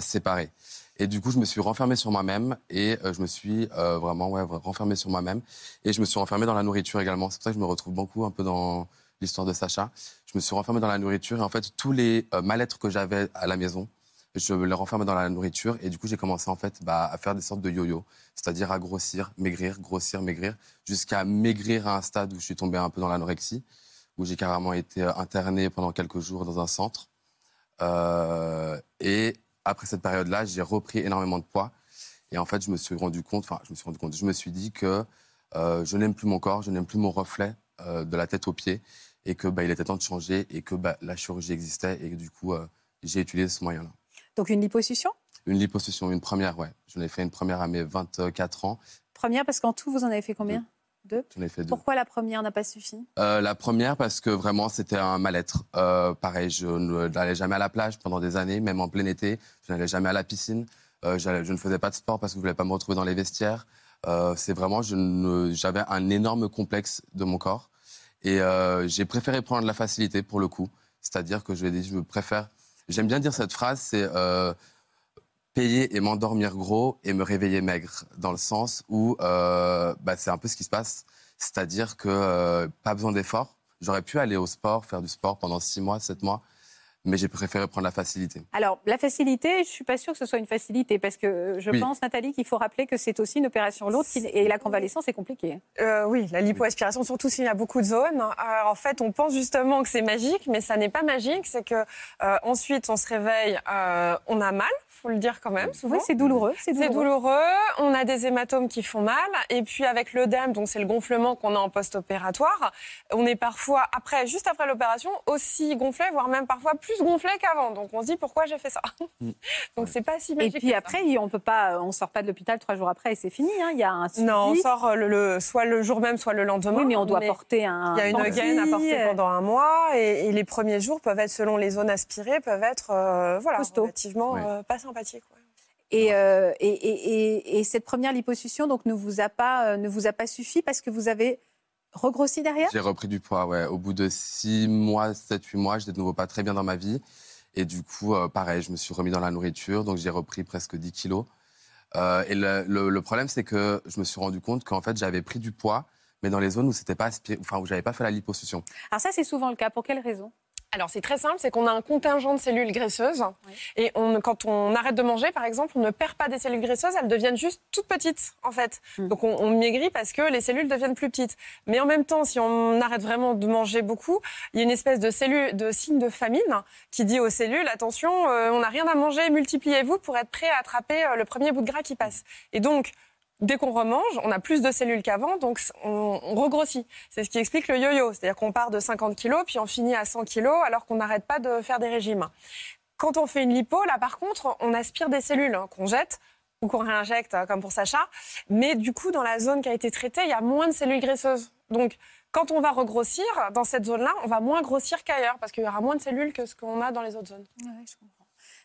séparer. Et du coup, je me suis renfermé sur moi-même et euh, je me suis euh, vraiment ouais, renfermé sur moi-même. Et je me suis renfermé dans la nourriture également. C'est pour ça que je me retrouve beaucoup un peu dans l'histoire de Sacha. Je me suis renfermé dans la nourriture et en fait, tous les euh, mal-être que j'avais à la maison, je les renfermais dans la nourriture et du coup, j'ai commencé en fait bah, à faire des sortes de yo-yo, c'est-à-dire à grossir, maigrir, grossir, maigrir, jusqu'à maigrir à un stade où je suis tombé un peu dans l'anorexie, où j'ai carrément été euh, interné pendant quelques jours dans un centre. Euh, et après cette période-là, j'ai repris énormément de poids. Et en fait, je me suis rendu compte, enfin, je me suis rendu compte, je me suis dit que euh, je n'aime plus mon corps, je n'aime plus mon reflet euh, de la tête aux pieds, et que bah, il était temps de changer, et que bah, la chirurgie existait, et que, du coup, j'ai utilisé ce moyen-là. Donc une liposuction? Une liposuction, une première, ouais. J'en ai fait une première à mes 24 ans. Première, parce qu'en tout, vous en avez fait combien? Deux. J'en ai fait deux. Pourquoi la première n'a pas suffi? Euh, la première parce que vraiment c'était un mal-être. Euh, pareil, je ne- n'allais jamais à la plage pendant des années, même en plein été. Je n'allais jamais à la piscine. Euh, je ne faisais pas de sport parce que je voulais pas me retrouver dans les vestiaires. C'est vraiment, ne- j'avais un énorme complexe de mon corps et j'ai préféré prendre la facilité pour le coup. C'est-à-dire que je vais dire, je préfère. J'aime bien dire cette phrase, c'est payer et m'endormir gros et me réveiller maigre, dans le sens où euh, bah, c'est un peu ce qui se passe. C'est-à-dire que euh, pas besoin d'effort. J'aurais pu aller au sport, faire du sport pendant six mois, sept mois, mais j'ai préféré prendre la facilité. Alors, la facilité, je suis pas sûre que ce soit une facilité, parce que euh, je Oui. pense, Nathalie, qu'il faut rappeler que c'est aussi une opération lourde qui- et la convalescence est compliquée. Euh, oui, la lipoaspiration, surtout s'il y a beaucoup de zones. Alors, en fait, on pense justement que c'est magique, mais ça n'est pas magique. C'est que euh, ensuite, on se réveille, euh, on a mal, faut le dire quand même. Souvent. Oui, c'est douloureux. C'est douloureux. douloureux, on a des hématomes qui font mal, et puis avec l'œdème, donc c'est le gonflement qu'on a en post-opératoire, on est parfois, après, juste après l'opération, aussi gonflé, voire même parfois plus gonflé qu'avant. Donc on se dit pourquoi j'ai fait ça? donc c'est pas si Et magique. puis que ça. après, on peut pas, on sort pas de l'hôpital trois jours après et c'est fini. hein. Il y a un suivi. Non, on sort euh, le, le- soit le jour même, soit le lendemain. Oui, mais on doit porter un. Il y a une gaine à porter pendant un mois et, et les premiers jours peuvent être, selon les zones aspirées, peuvent être euh, voilà, Costaud. relativement Ouais. euh, pas sympathiques. ouais. Et, euh, et, et- et- et cette première liposuction donc ne vous a pas, euh, ne vous a pas suffi parce que vous avez regrossi derrière? J'ai repris du poids, ouais. Au bout de six mois, sept, huit mois, j'étais de nouveau pas très bien dans ma vie. Et du coup, euh, pareil, je me suis remis dans la nourriture, donc j'ai repris presque 10 kilos. Euh, et le, le- le problème, c'est que je me suis rendu compte qu'en fait, j'avais pris du poids, mais dans les zones où c'était pas aspiré, enfin où j'avais pas fait la liposuction. Alors ça, c'est souvent le cas. Pour quelle raison? Alors c'est très simple, c'est qu'on a un contingent de cellules graisseuses et on, quand on arrête de manger, par exemple, on ne perd pas des cellules graisseuses, elles deviennent juste toutes petites en fait. Mm. Donc on, on maigrit parce que les cellules deviennent plus petites. Mais en même temps, si on arrête vraiment de manger beaucoup, il y a une espèce de cellule, de signe de famine qui dit aux cellules attention, euh, on n'a rien à manger, multipliez-vous pour être prêt à attraper euh, le premier bout de gras qui passe. Et donc Dès qu'on remange, on a plus de cellules qu'avant, donc on, on regrossit. C'est ce qui explique le yo-yo. C'est-à-dire qu'on part de 50 kilos, puis on finit à 100 kilos, alors qu'on n'arrête pas de faire des régimes. Quand on fait une lipo, là, par contre, on aspire des cellules hein, qu'on jette ou qu'on réinjecte, hein, comme pour Sacha. Mais du coup, dans la zone qui a été traitée, il y a moins de cellules graisseuses. Donc, quand on va regrossir, dans cette zone-là, on va moins grossir qu'ailleurs, parce qu'il y aura moins de cellules que ce qu'on a dans les autres zones.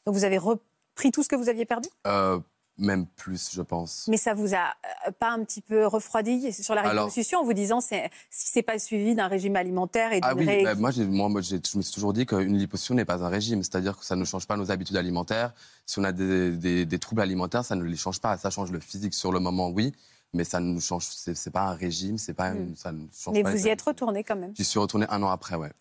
Donc vous avez repris tout ce que vous aviez perdu, Euh, même plus, je pense. mais ça vous a euh, pas un petit peu refroidi sur la liposuction en vous disant c'est, si c'est pas suivi d'un régime alimentaire et d'une Ah oui, ré- bah, moi, je me suis toujours dit qu'une liposuction n'est pas un régime, c'est-à-dire que ça ne change pas nos habitudes alimentaires. Si on a des, des- des troubles alimentaires, ça ne les change pas. Ça change le physique sur le moment, oui, mais ça ne nous change. C'est c'est pas un régime, c'est pas. une- ça ne change mais pas vous y êtes retourné quand même. J'y suis retourné un an après, ouais.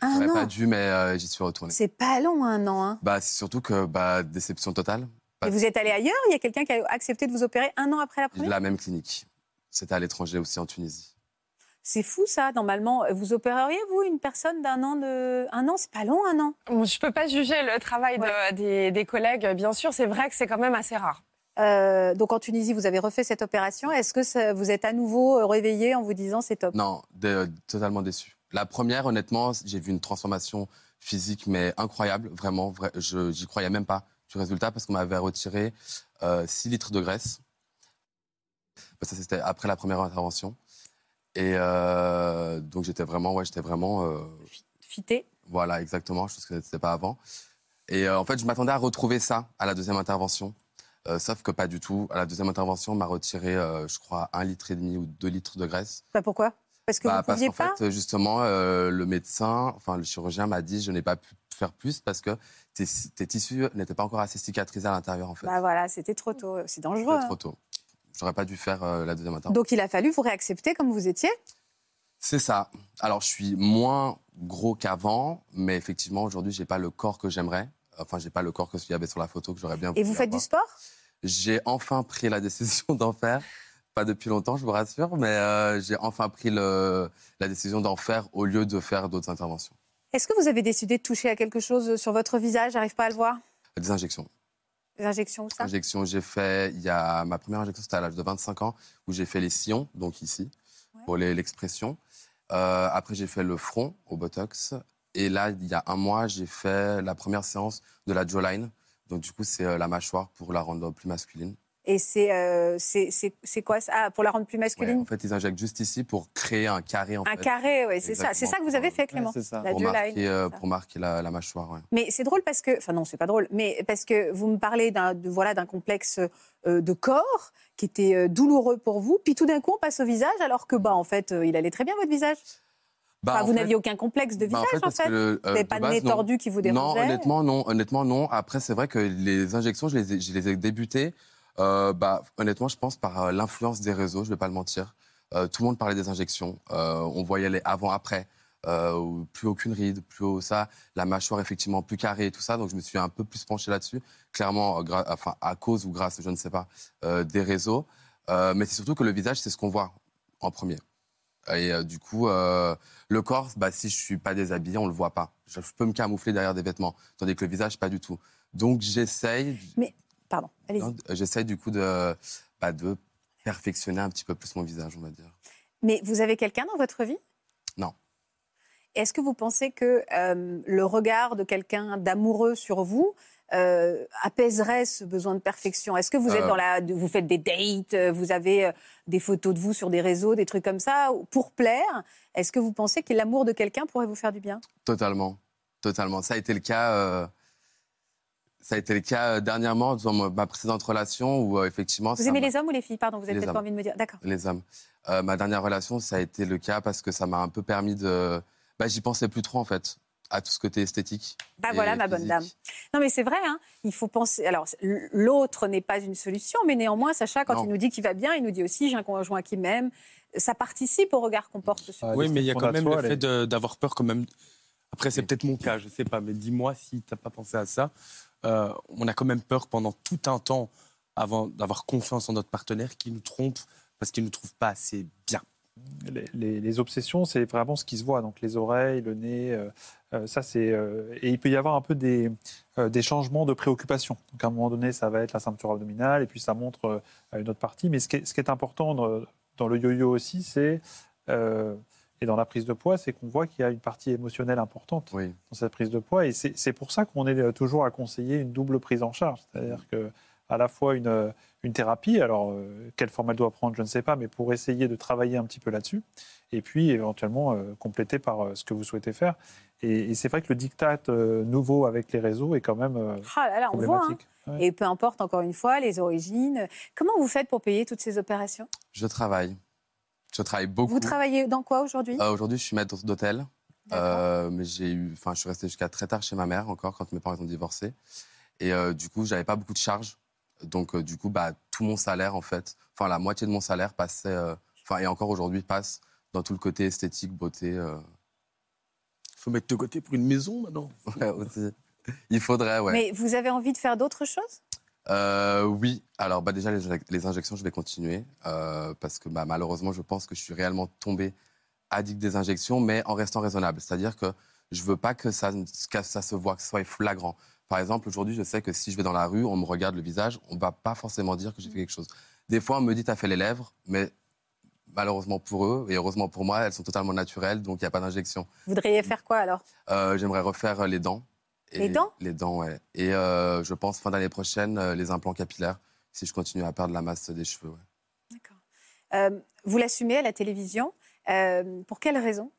Un J'aurais an. pas dû, mais euh, j'y suis retourné. C'est pas long un an. Hein. Bah, c'est surtout que bah, déception totale. Et vous êtes allé ailleurs? Il y a quelqu'un qui a accepté de vous opérer un an après la première? La même clinique. C'était à l'étranger aussi en Tunisie. C'est fou ça. Normalement, vous opéreriez vous une personne d'un an de un an? C'est pas long un an. Bon, Je ne peux pas juger le travail de- des, des collègues, bien sûr. C'est vrai que c'est quand même assez rare. Euh, donc en Tunisie, vous avez refait cette opération. Est-ce que ça- vous êtes à nouveau euh, réveillé en vous disant c'est top? Non, dé- totalement déçu. La première, honnêtement, j'ai vu une transformation physique, mais incroyable, vraiment. Vrai, je j'y croyais même pas du résultat parce qu'on m'avait retiré 6 litres de graisse. Ça, c'était après la première intervention. Et euh, donc, j'étais vraiment, ouais, j'étais vraiment. euh, Fité. voilà, exactement, chose que c'était pas avant. Et euh, en fait, je m'attendais à retrouver ça à la deuxième intervention. Euh, sauf que pas du tout. À la deuxième intervention, on m'a retiré, euh, je crois, un litre et demi ou deux litres de graisse. Bah, pourquoi? Parce que Bah, vous parce pouviez qu'en pas? fait, justement, euh, le médecin, enfin le chirurgien m'a dit je n'ai pas pu faire plus parce que tes, tes tissus n'étaient pas encore assez cicatrisés à l'intérieur en fait. Bah voilà, c'était trop tôt. C'est dangereux. C'était hein. trop tôt. J'aurais pas dû faire euh, la deuxième intervention. Donc il a fallu vous réaccepter comme vous étiez? C'est ça. Alors je suis moins gros qu'avant, mais effectivement aujourd'hui j'ai pas le corps que j'aimerais. Enfin j'ai pas le corps que qu'il y avait sur la photo que j'aurais bien. Et voulu vous faites du sport? J'ai enfin pris la décision d'en faire. Pas depuis longtemps, je vous rassure, mais euh, j'ai enfin pris le, la décision d'en faire au lieu de faire d'autres interventions. Est-ce que vous avez décidé de toucher à quelque chose sur votre visage? J'arrive pas à le voir. Des injections. Des injections, ça? Injection, j'ai fait, il y a ma première injection, c'était à l'âge de 25 ans, où j'ai fait les sillons, donc ici, Ouais. pour l'expression. Euh, après, j'ai fait le front au Botox. Et là, il y a un mois, j'ai fait la première séance de la jawline. Donc, du coup, c'est euh, la mâchoire pour la rendre plus masculine. Et c'est euh, c'est- c'est- c'est quoi ça? Ah, Pour la rendre plus Ouais, masculine? en fait, ils injectent juste ici pour créer un carré, en Un fait, carré, oui, c'est ça. C'est ça que vous avez fait, Clément? Ouais, c'est ça. La pour marquer, euh, ça. pour marquer la, la mâchoire. ouais. Mais c'est drôle parce que, enfin non, c'est pas drôle, mais parce que vous me parlez d'un de- voilà d'un complexe euh, de corps qui était euh, douloureux pour vous, puis tout d'un coup on passe au visage alors que bah en fait euh, il allait très bien votre visage. Bah, Enfin, en vous fait- n'aviez aucun complexe de bah, visage en parce fait. que le, Vous euh, n'avez pas de base, nez non. tordu qui vous Non, dérangeait. honnêtement, non. Honnêtement, non. Après, c'est vrai que les injections, je les ai, je les ai débutées, euh, bah, honnêtement, je pense par euh, l'influence des réseaux, je vais pas le mentir. Euh, tout le monde parlait des injections. On voyait les avant-après. Plus aucune ride, plus haut ça, la mâchoire effectivement plus carrée et tout ça. Donc je me suis un peu plus penché là-dessus, clairement, enfin à cause ou grâce, je ne sais pas, des réseaux. Mais c'est surtout que le visage, c'est ce qu'on voit en premier. Et du coup, le corps, bah, si je suis pas déshabillé, on le voit pas. Je peux me camoufler derrière des vêtements, tandis que le visage, pas du tout. Donc j'essaye, Pardon, allez-y. non, j'essaye du coup de, bah, de perfectionner un petit peu plus mon visage, on va dire. Mais vous avez quelqu'un dans votre vie? Non. Est-ce que vous pensez que euh, le regard de quelqu'un d'amoureux sur vous euh, apaiserait ce besoin de perfection? Est-ce que vous êtes Euh. dans la, vous faites des dates, vous avez des photos de vous sur des réseaux, des trucs comme ça pour plaire? Est-ce que vous pensez que l'amour de quelqu'un pourrait vous faire du bien? Totalement, totalement. Ça a été le cas. Ça a été le cas euh, dernièrement dans ma précédente relation où euh, effectivement. Vous aimez les hommes ou les filles? Pardon, vous avez peut-être pas envie de me dire. D'accord. Les hommes. Euh, ma dernière relation, ça a été le cas parce que ça m'a un peu permis de. Bah, j'y pensais plus trop en fait à tout ce côté esthétique. Bah et voilà, ma bonne dame. Non, mais c'est vrai, hein, il faut penser. Alors, l'autre n'est pas une solution, mais néanmoins, Sacha, quand Non. il nous dit qu'il va bien, il nous dit aussi j'ai un conjoint qui m'aime. Ça participe au regard qu'on porte sur Ah, Oui, mais il y a quand même le fait d'avoir peur quand même. Après, c'est peut-être mon cas, je sais pas, mais dis-moi si tu n'as pas pensé à ça. Euh, on a quand même peur pendant tout un temps, avant d'avoir confiance en notre partenaire, qu'il nous trompe parce qu'il ne nous trouve pas assez bien. les, obsessions, c'est vraiment ce qui se voit. Donc les oreilles, le nez, euh, euh, ça c'est. et il peut y avoir un peu des, des changements de préoccupation. Donc à un moment donné, ça va être la ceinture abdominale, et puis ça montre une autre partie. Mais ce qui est, ce qui est important dans, le yo-yo aussi, c'est et dans la prise de poids, c'est qu'on voit qu'il y a une partie émotionnelle importante Oui. dans cette prise de poids. Et c'est pour ça qu'on est euh, toujours à conseiller une double prise en charge. C'est-à-dire que à la fois une, euh, une thérapie, alors euh, quelle forme elle doit prendre, je ne sais pas, mais pour essayer de travailler un petit peu là-dessus, et puis éventuellement euh, compléter par euh, ce que vous souhaitez faire. Et, et c'est vrai que le diktat euh, nouveau avec les réseaux est quand même euh, Ah là là, on voit. hein. problématique. Ouais. Et peu importe, encore une fois, les origines. Comment vous faites pour payer toutes ces opérations? Je travaille. Je travaille beaucoup. Vous travaillez dans quoi aujourd'hui? Euh, Aujourd'hui, je suis maître d'hôtel. Euh, mais j'ai eu, enfin, je suis resté jusqu'à très tard chez ma mère encore quand mes parents ont divorcé. Et euh, du coup, j'avais pas beaucoup de charges. Donc, euh, du coup, bah, tout mon salaire, en fait, enfin, la moitié de mon salaire passait, euh, enfin, et encore aujourd'hui, passe dans tout le côté esthétique, beauté. euh, Il faut mettre de côté pour une maison maintenant. ouais, aussi. Il faudrait, ouais. Mais vous avez envie de faire d'autres choses? Euh, oui, alors bah, déjà les, injec- les injections, je vais continuer euh, parce que bah, malheureusement, je pense que je suis réellement tombé addict des injections, mais en restant raisonnable. C'est-à-dire que je veux pas que ça, que ça se voit, que ce soit flagrant. Par exemple, aujourd'hui, je sais que si je vais dans la rue, on me regarde le visage, on va pas forcément dire que j'ai fait quelque chose. Des fois, on me dit, t'as fait les lèvres, mais malheureusement pour eux et heureusement pour moi, elles sont totalement naturelles, donc il n'y a pas d'injection. Vous voudriez faire quoi alors? Euh, J'aimerais refaire les dents. Les dents? Les dents, ouais. Et euh, je pense fin d'année prochaine, euh, les implants capillaires, si je continue à perdre la masse des cheveux. ouais. D'accord. Euh, vous l'assumez à la télévision. Pour quelle raison?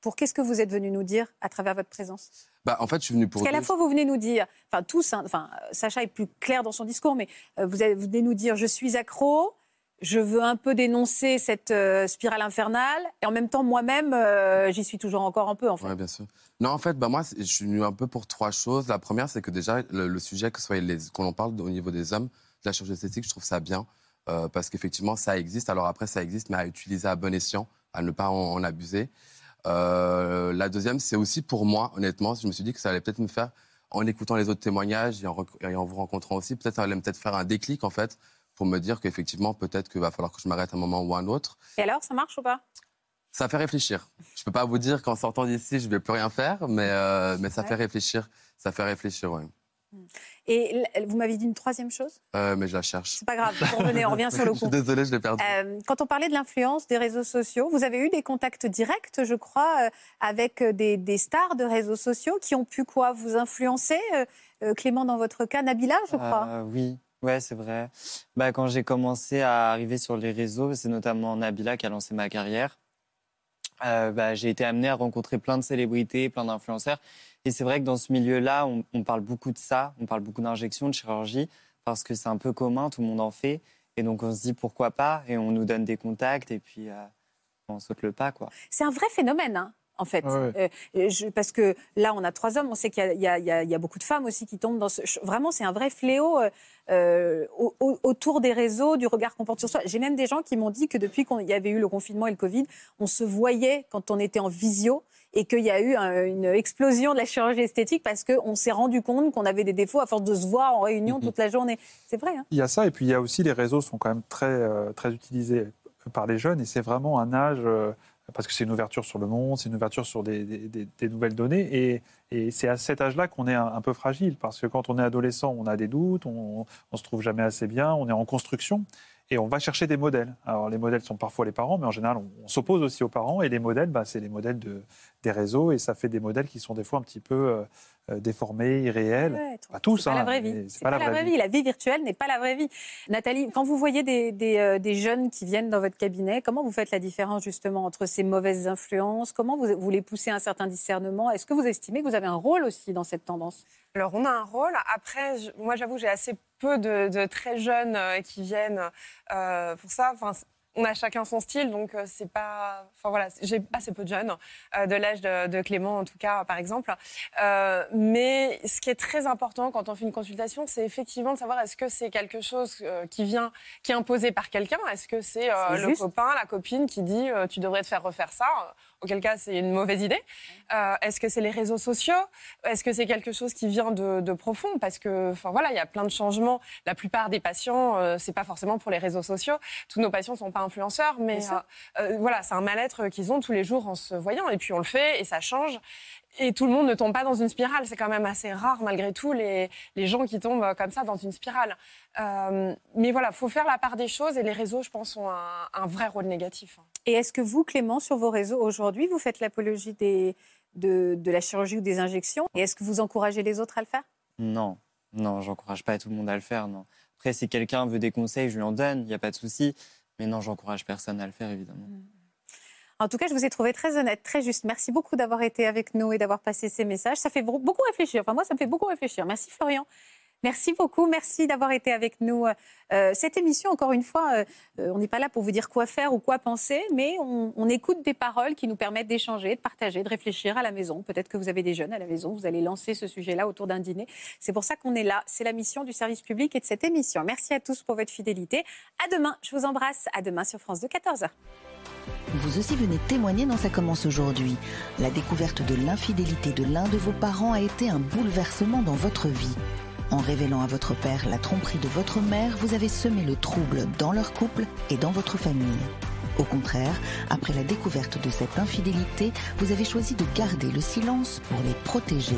Pour qu'est-ce que vous êtes venu nous dire à travers votre présence? Bah, en fait, je suis venu pour. Parce qu'à la fois, vous venez nous dire, enfin tous, hein, enfin Sacha est plus clair dans son discours, mais vous venez nous dire, je suis accro, je veux un peu dénoncer cette euh, spirale infernale, et en même temps, moi-même, euh, j'y suis toujours encore un peu, en fait. Bien sûr. Non, en fait, bah, moi, je suis venu un peu pour trois choses. La première, c'est que déjà, le, sujet, que soit qu'on en parle au niveau des hommes, de la chirurgie esthétique, je trouve ça bien. euh, parce qu'effectivement, ça existe. Alors après, ça existe, mais à utiliser à bon escient, à ne pas en, abuser. La deuxième, c'est aussi pour moi, honnêtement, je me suis dit que ça allait peut-être me faire, en écoutant les autres témoignages et en, rec- et en vous rencontrant aussi, peut-être ça allait peut-être faire un déclic, en fait, pour me dire qu'effectivement, peut-être qu'il va falloir que je m'arrête un moment ou un autre. Et alors, ça marche ou pas? Ça fait réfléchir. Je peux pas vous dire qu'en sortant d'ici, je vais plus rien faire, mais, euh, mais ça Ouais. fait réfléchir. Ça fait réfléchir, ouais. Et l- vous m'avez dit une troisième chose? Euh, mais je la cherche. C'est pas grave, on revenait, on revient sur le Je suis coup. désolé, je l'ai perdu. Euh, quand on parlait de l'influence des réseaux sociaux, vous avez eu des contacts directs, je crois, euh, avec des, des stars de réseaux sociaux qui ont pu quoi? Vous influencer Clément, dans votre cas, Nabila, je crois. Euh, oui, ouais, c'est vrai. Bah, quand j'ai commencé à arriver sur les réseaux, c'est notamment Nabila qui a lancé ma carrière. euh, bah, j'ai été amené à rencontrer plein de célébrités, plein d'influenceurs. Et c'est vrai que dans ce milieu-là, on, parle beaucoup de ça, on parle beaucoup d'injections, de chirurgie, parce que c'est un peu commun, tout le monde en fait. Et donc on se dit pourquoi pas, et on nous donne des contacts, et puis euh, on saute le pas, quoi. C'est un vrai phénomène, hein, en fait. Ouais, Euh, je- parce que là, on a trois hommes, on sait qu'il y a- y, y beaucoup de femmes aussi qui tombent dans ce... Vraiment, c'est un vrai fléau euh, euh, au- au- autour des réseaux, du regard qu'on porte sur soi. J'ai même des gens qui m'ont dit que depuis qu'il y avait eu le confinement et le Covid, on se voyait quand on était en visio et qu'il y a eu un- une explosion de la chirurgie esthétique parce qu'on s'est rendu compte qu'on avait des défauts à force de se voir en réunion toute la journée. C'est vrai, hein Il y a ça, et puis il y a aussi les réseaux sont quand même très, euh, très utilisés par les jeunes, et c'est vraiment un âge, euh, parce que c'est une ouverture sur le monde, c'est une ouverture sur des, nouvelles données, et, et c'est à cet âge-là qu'on est un, un peu fragile, parce que quand on est adolescent, on a des doutes, on ne se trouve jamais assez bien, on est en construction, et on va chercher des modèles. Alors les modèles sont parfois les parents, mais en général, on, on s'oppose aussi aux parents, et les modèles, bah, c'est les modèles de, des réseaux, et ça fait des modèles qui sont des fois un petit peu euh, euh, déformés, irréels. Ouais, Pas tous, C'est pas la hein, vraie vie. c'est C'est pas, la vraie vie. La vie virtuelle n'est pas la vraie vie. Nathalie, quand vous voyez des, des, euh, des jeunes qui viennent dans votre cabinet, comment vous faites la différence justement entre ces mauvaises influences? Comment vous, vous les poussez à un certain discernement? Est-ce que vous estimez que vous avez un rôle aussi dans cette tendance? Alors, on a un rôle. Après, je- moi, j'avoue, j'ai assez peu de, de très jeunes euh, qui viennent euh, pour ça. Enfin, on a chacun son style, donc euh, c'est pas. Enfin voilà, j'ai assez peu de jeunes, euh, de l'âge de, de Clément en tout cas, par exemple. Euh, mais ce qui est très important quand on fait une consultation, c'est effectivement de savoir est-ce que c'est quelque chose euh, qui vient, qui est imposé par quelqu'un, est-ce que c'est le copain, la copine qui dit tu devrais te faire refaire ça, auquel cas c'est une mauvaise idée. Euh, est-ce que c'est les réseaux sociaux? Est-ce que c'est quelque chose qui vient de, de profond? Parce que, enfin voilà, il y a plein de changements. La plupart des patients, euh, c'est pas forcément pour les réseaux sociaux. Tous nos patients sont pas influenceurs, mais euh, voilà, c'est un mal-être qu'ils ont tous les jours en se voyant. Et puis on le fait et ça change. Et tout le monde ne tombe pas dans une spirale. C'est quand même assez rare, malgré tout, les, les gens qui tombent euh, comme ça dans une spirale. Euh, mais voilà, faut faire la part des choses et les réseaux, je pense, ont un, un vrai rôle négatif. Et est-ce que vous, Clément, sur vos réseaux aujourd'hui, vous faites l'apologie des, de, de la chirurgie ou des injections Et est-ce que vous encouragez les autres à le faire? Non, non, j'encourage pas tout le monde à le faire, non. Après, si quelqu'un veut des conseils, je lui en donne, il n'y a pas de souci. Mais non, j'encourage personne à le faire, évidemment. En tout cas, je vous ai trouvé très honnête, très juste. Merci beaucoup d'avoir été avec nous et d'avoir passé ces messages. Ça fait beaucoup réfléchir. Enfin, moi, ça me fait beaucoup réfléchir. Merci Florian. Merci beaucoup. Merci d'avoir été avec nous. Euh, cette émission, encore une fois, euh, euh, on n'est pas là pour vous dire quoi faire ou quoi penser, mais on, écoute des paroles qui nous permettent d'échanger, de partager, de réfléchir à la maison. Peut-être que vous avez des jeunes à la maison, vous allez lancer ce sujet-là autour d'un dîner. C'est pour ça qu'on est là. C'est la mission du service public et de cette émission. Merci à tous pour votre fidélité. À demain. Je vous embrasse. À demain sur France 2, 14h. Vous aussi venez témoigner dans Ça commence aujourd'hui. La découverte de l'infidélité de l'un de vos parents a été un bouleversement dans votre vie. En révélant à votre père la tromperie de votre mère, vous avez semé le trouble dans leur couple et dans votre famille. Au contraire, après la découverte de cette infidélité, vous avez choisi de garder le silence pour les protéger.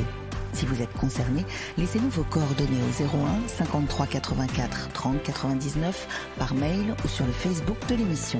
Si vous êtes concerné, laissez-nous vos coordonnées au 01 53 84 30 99 par mail ou sur le Facebook de l'émission.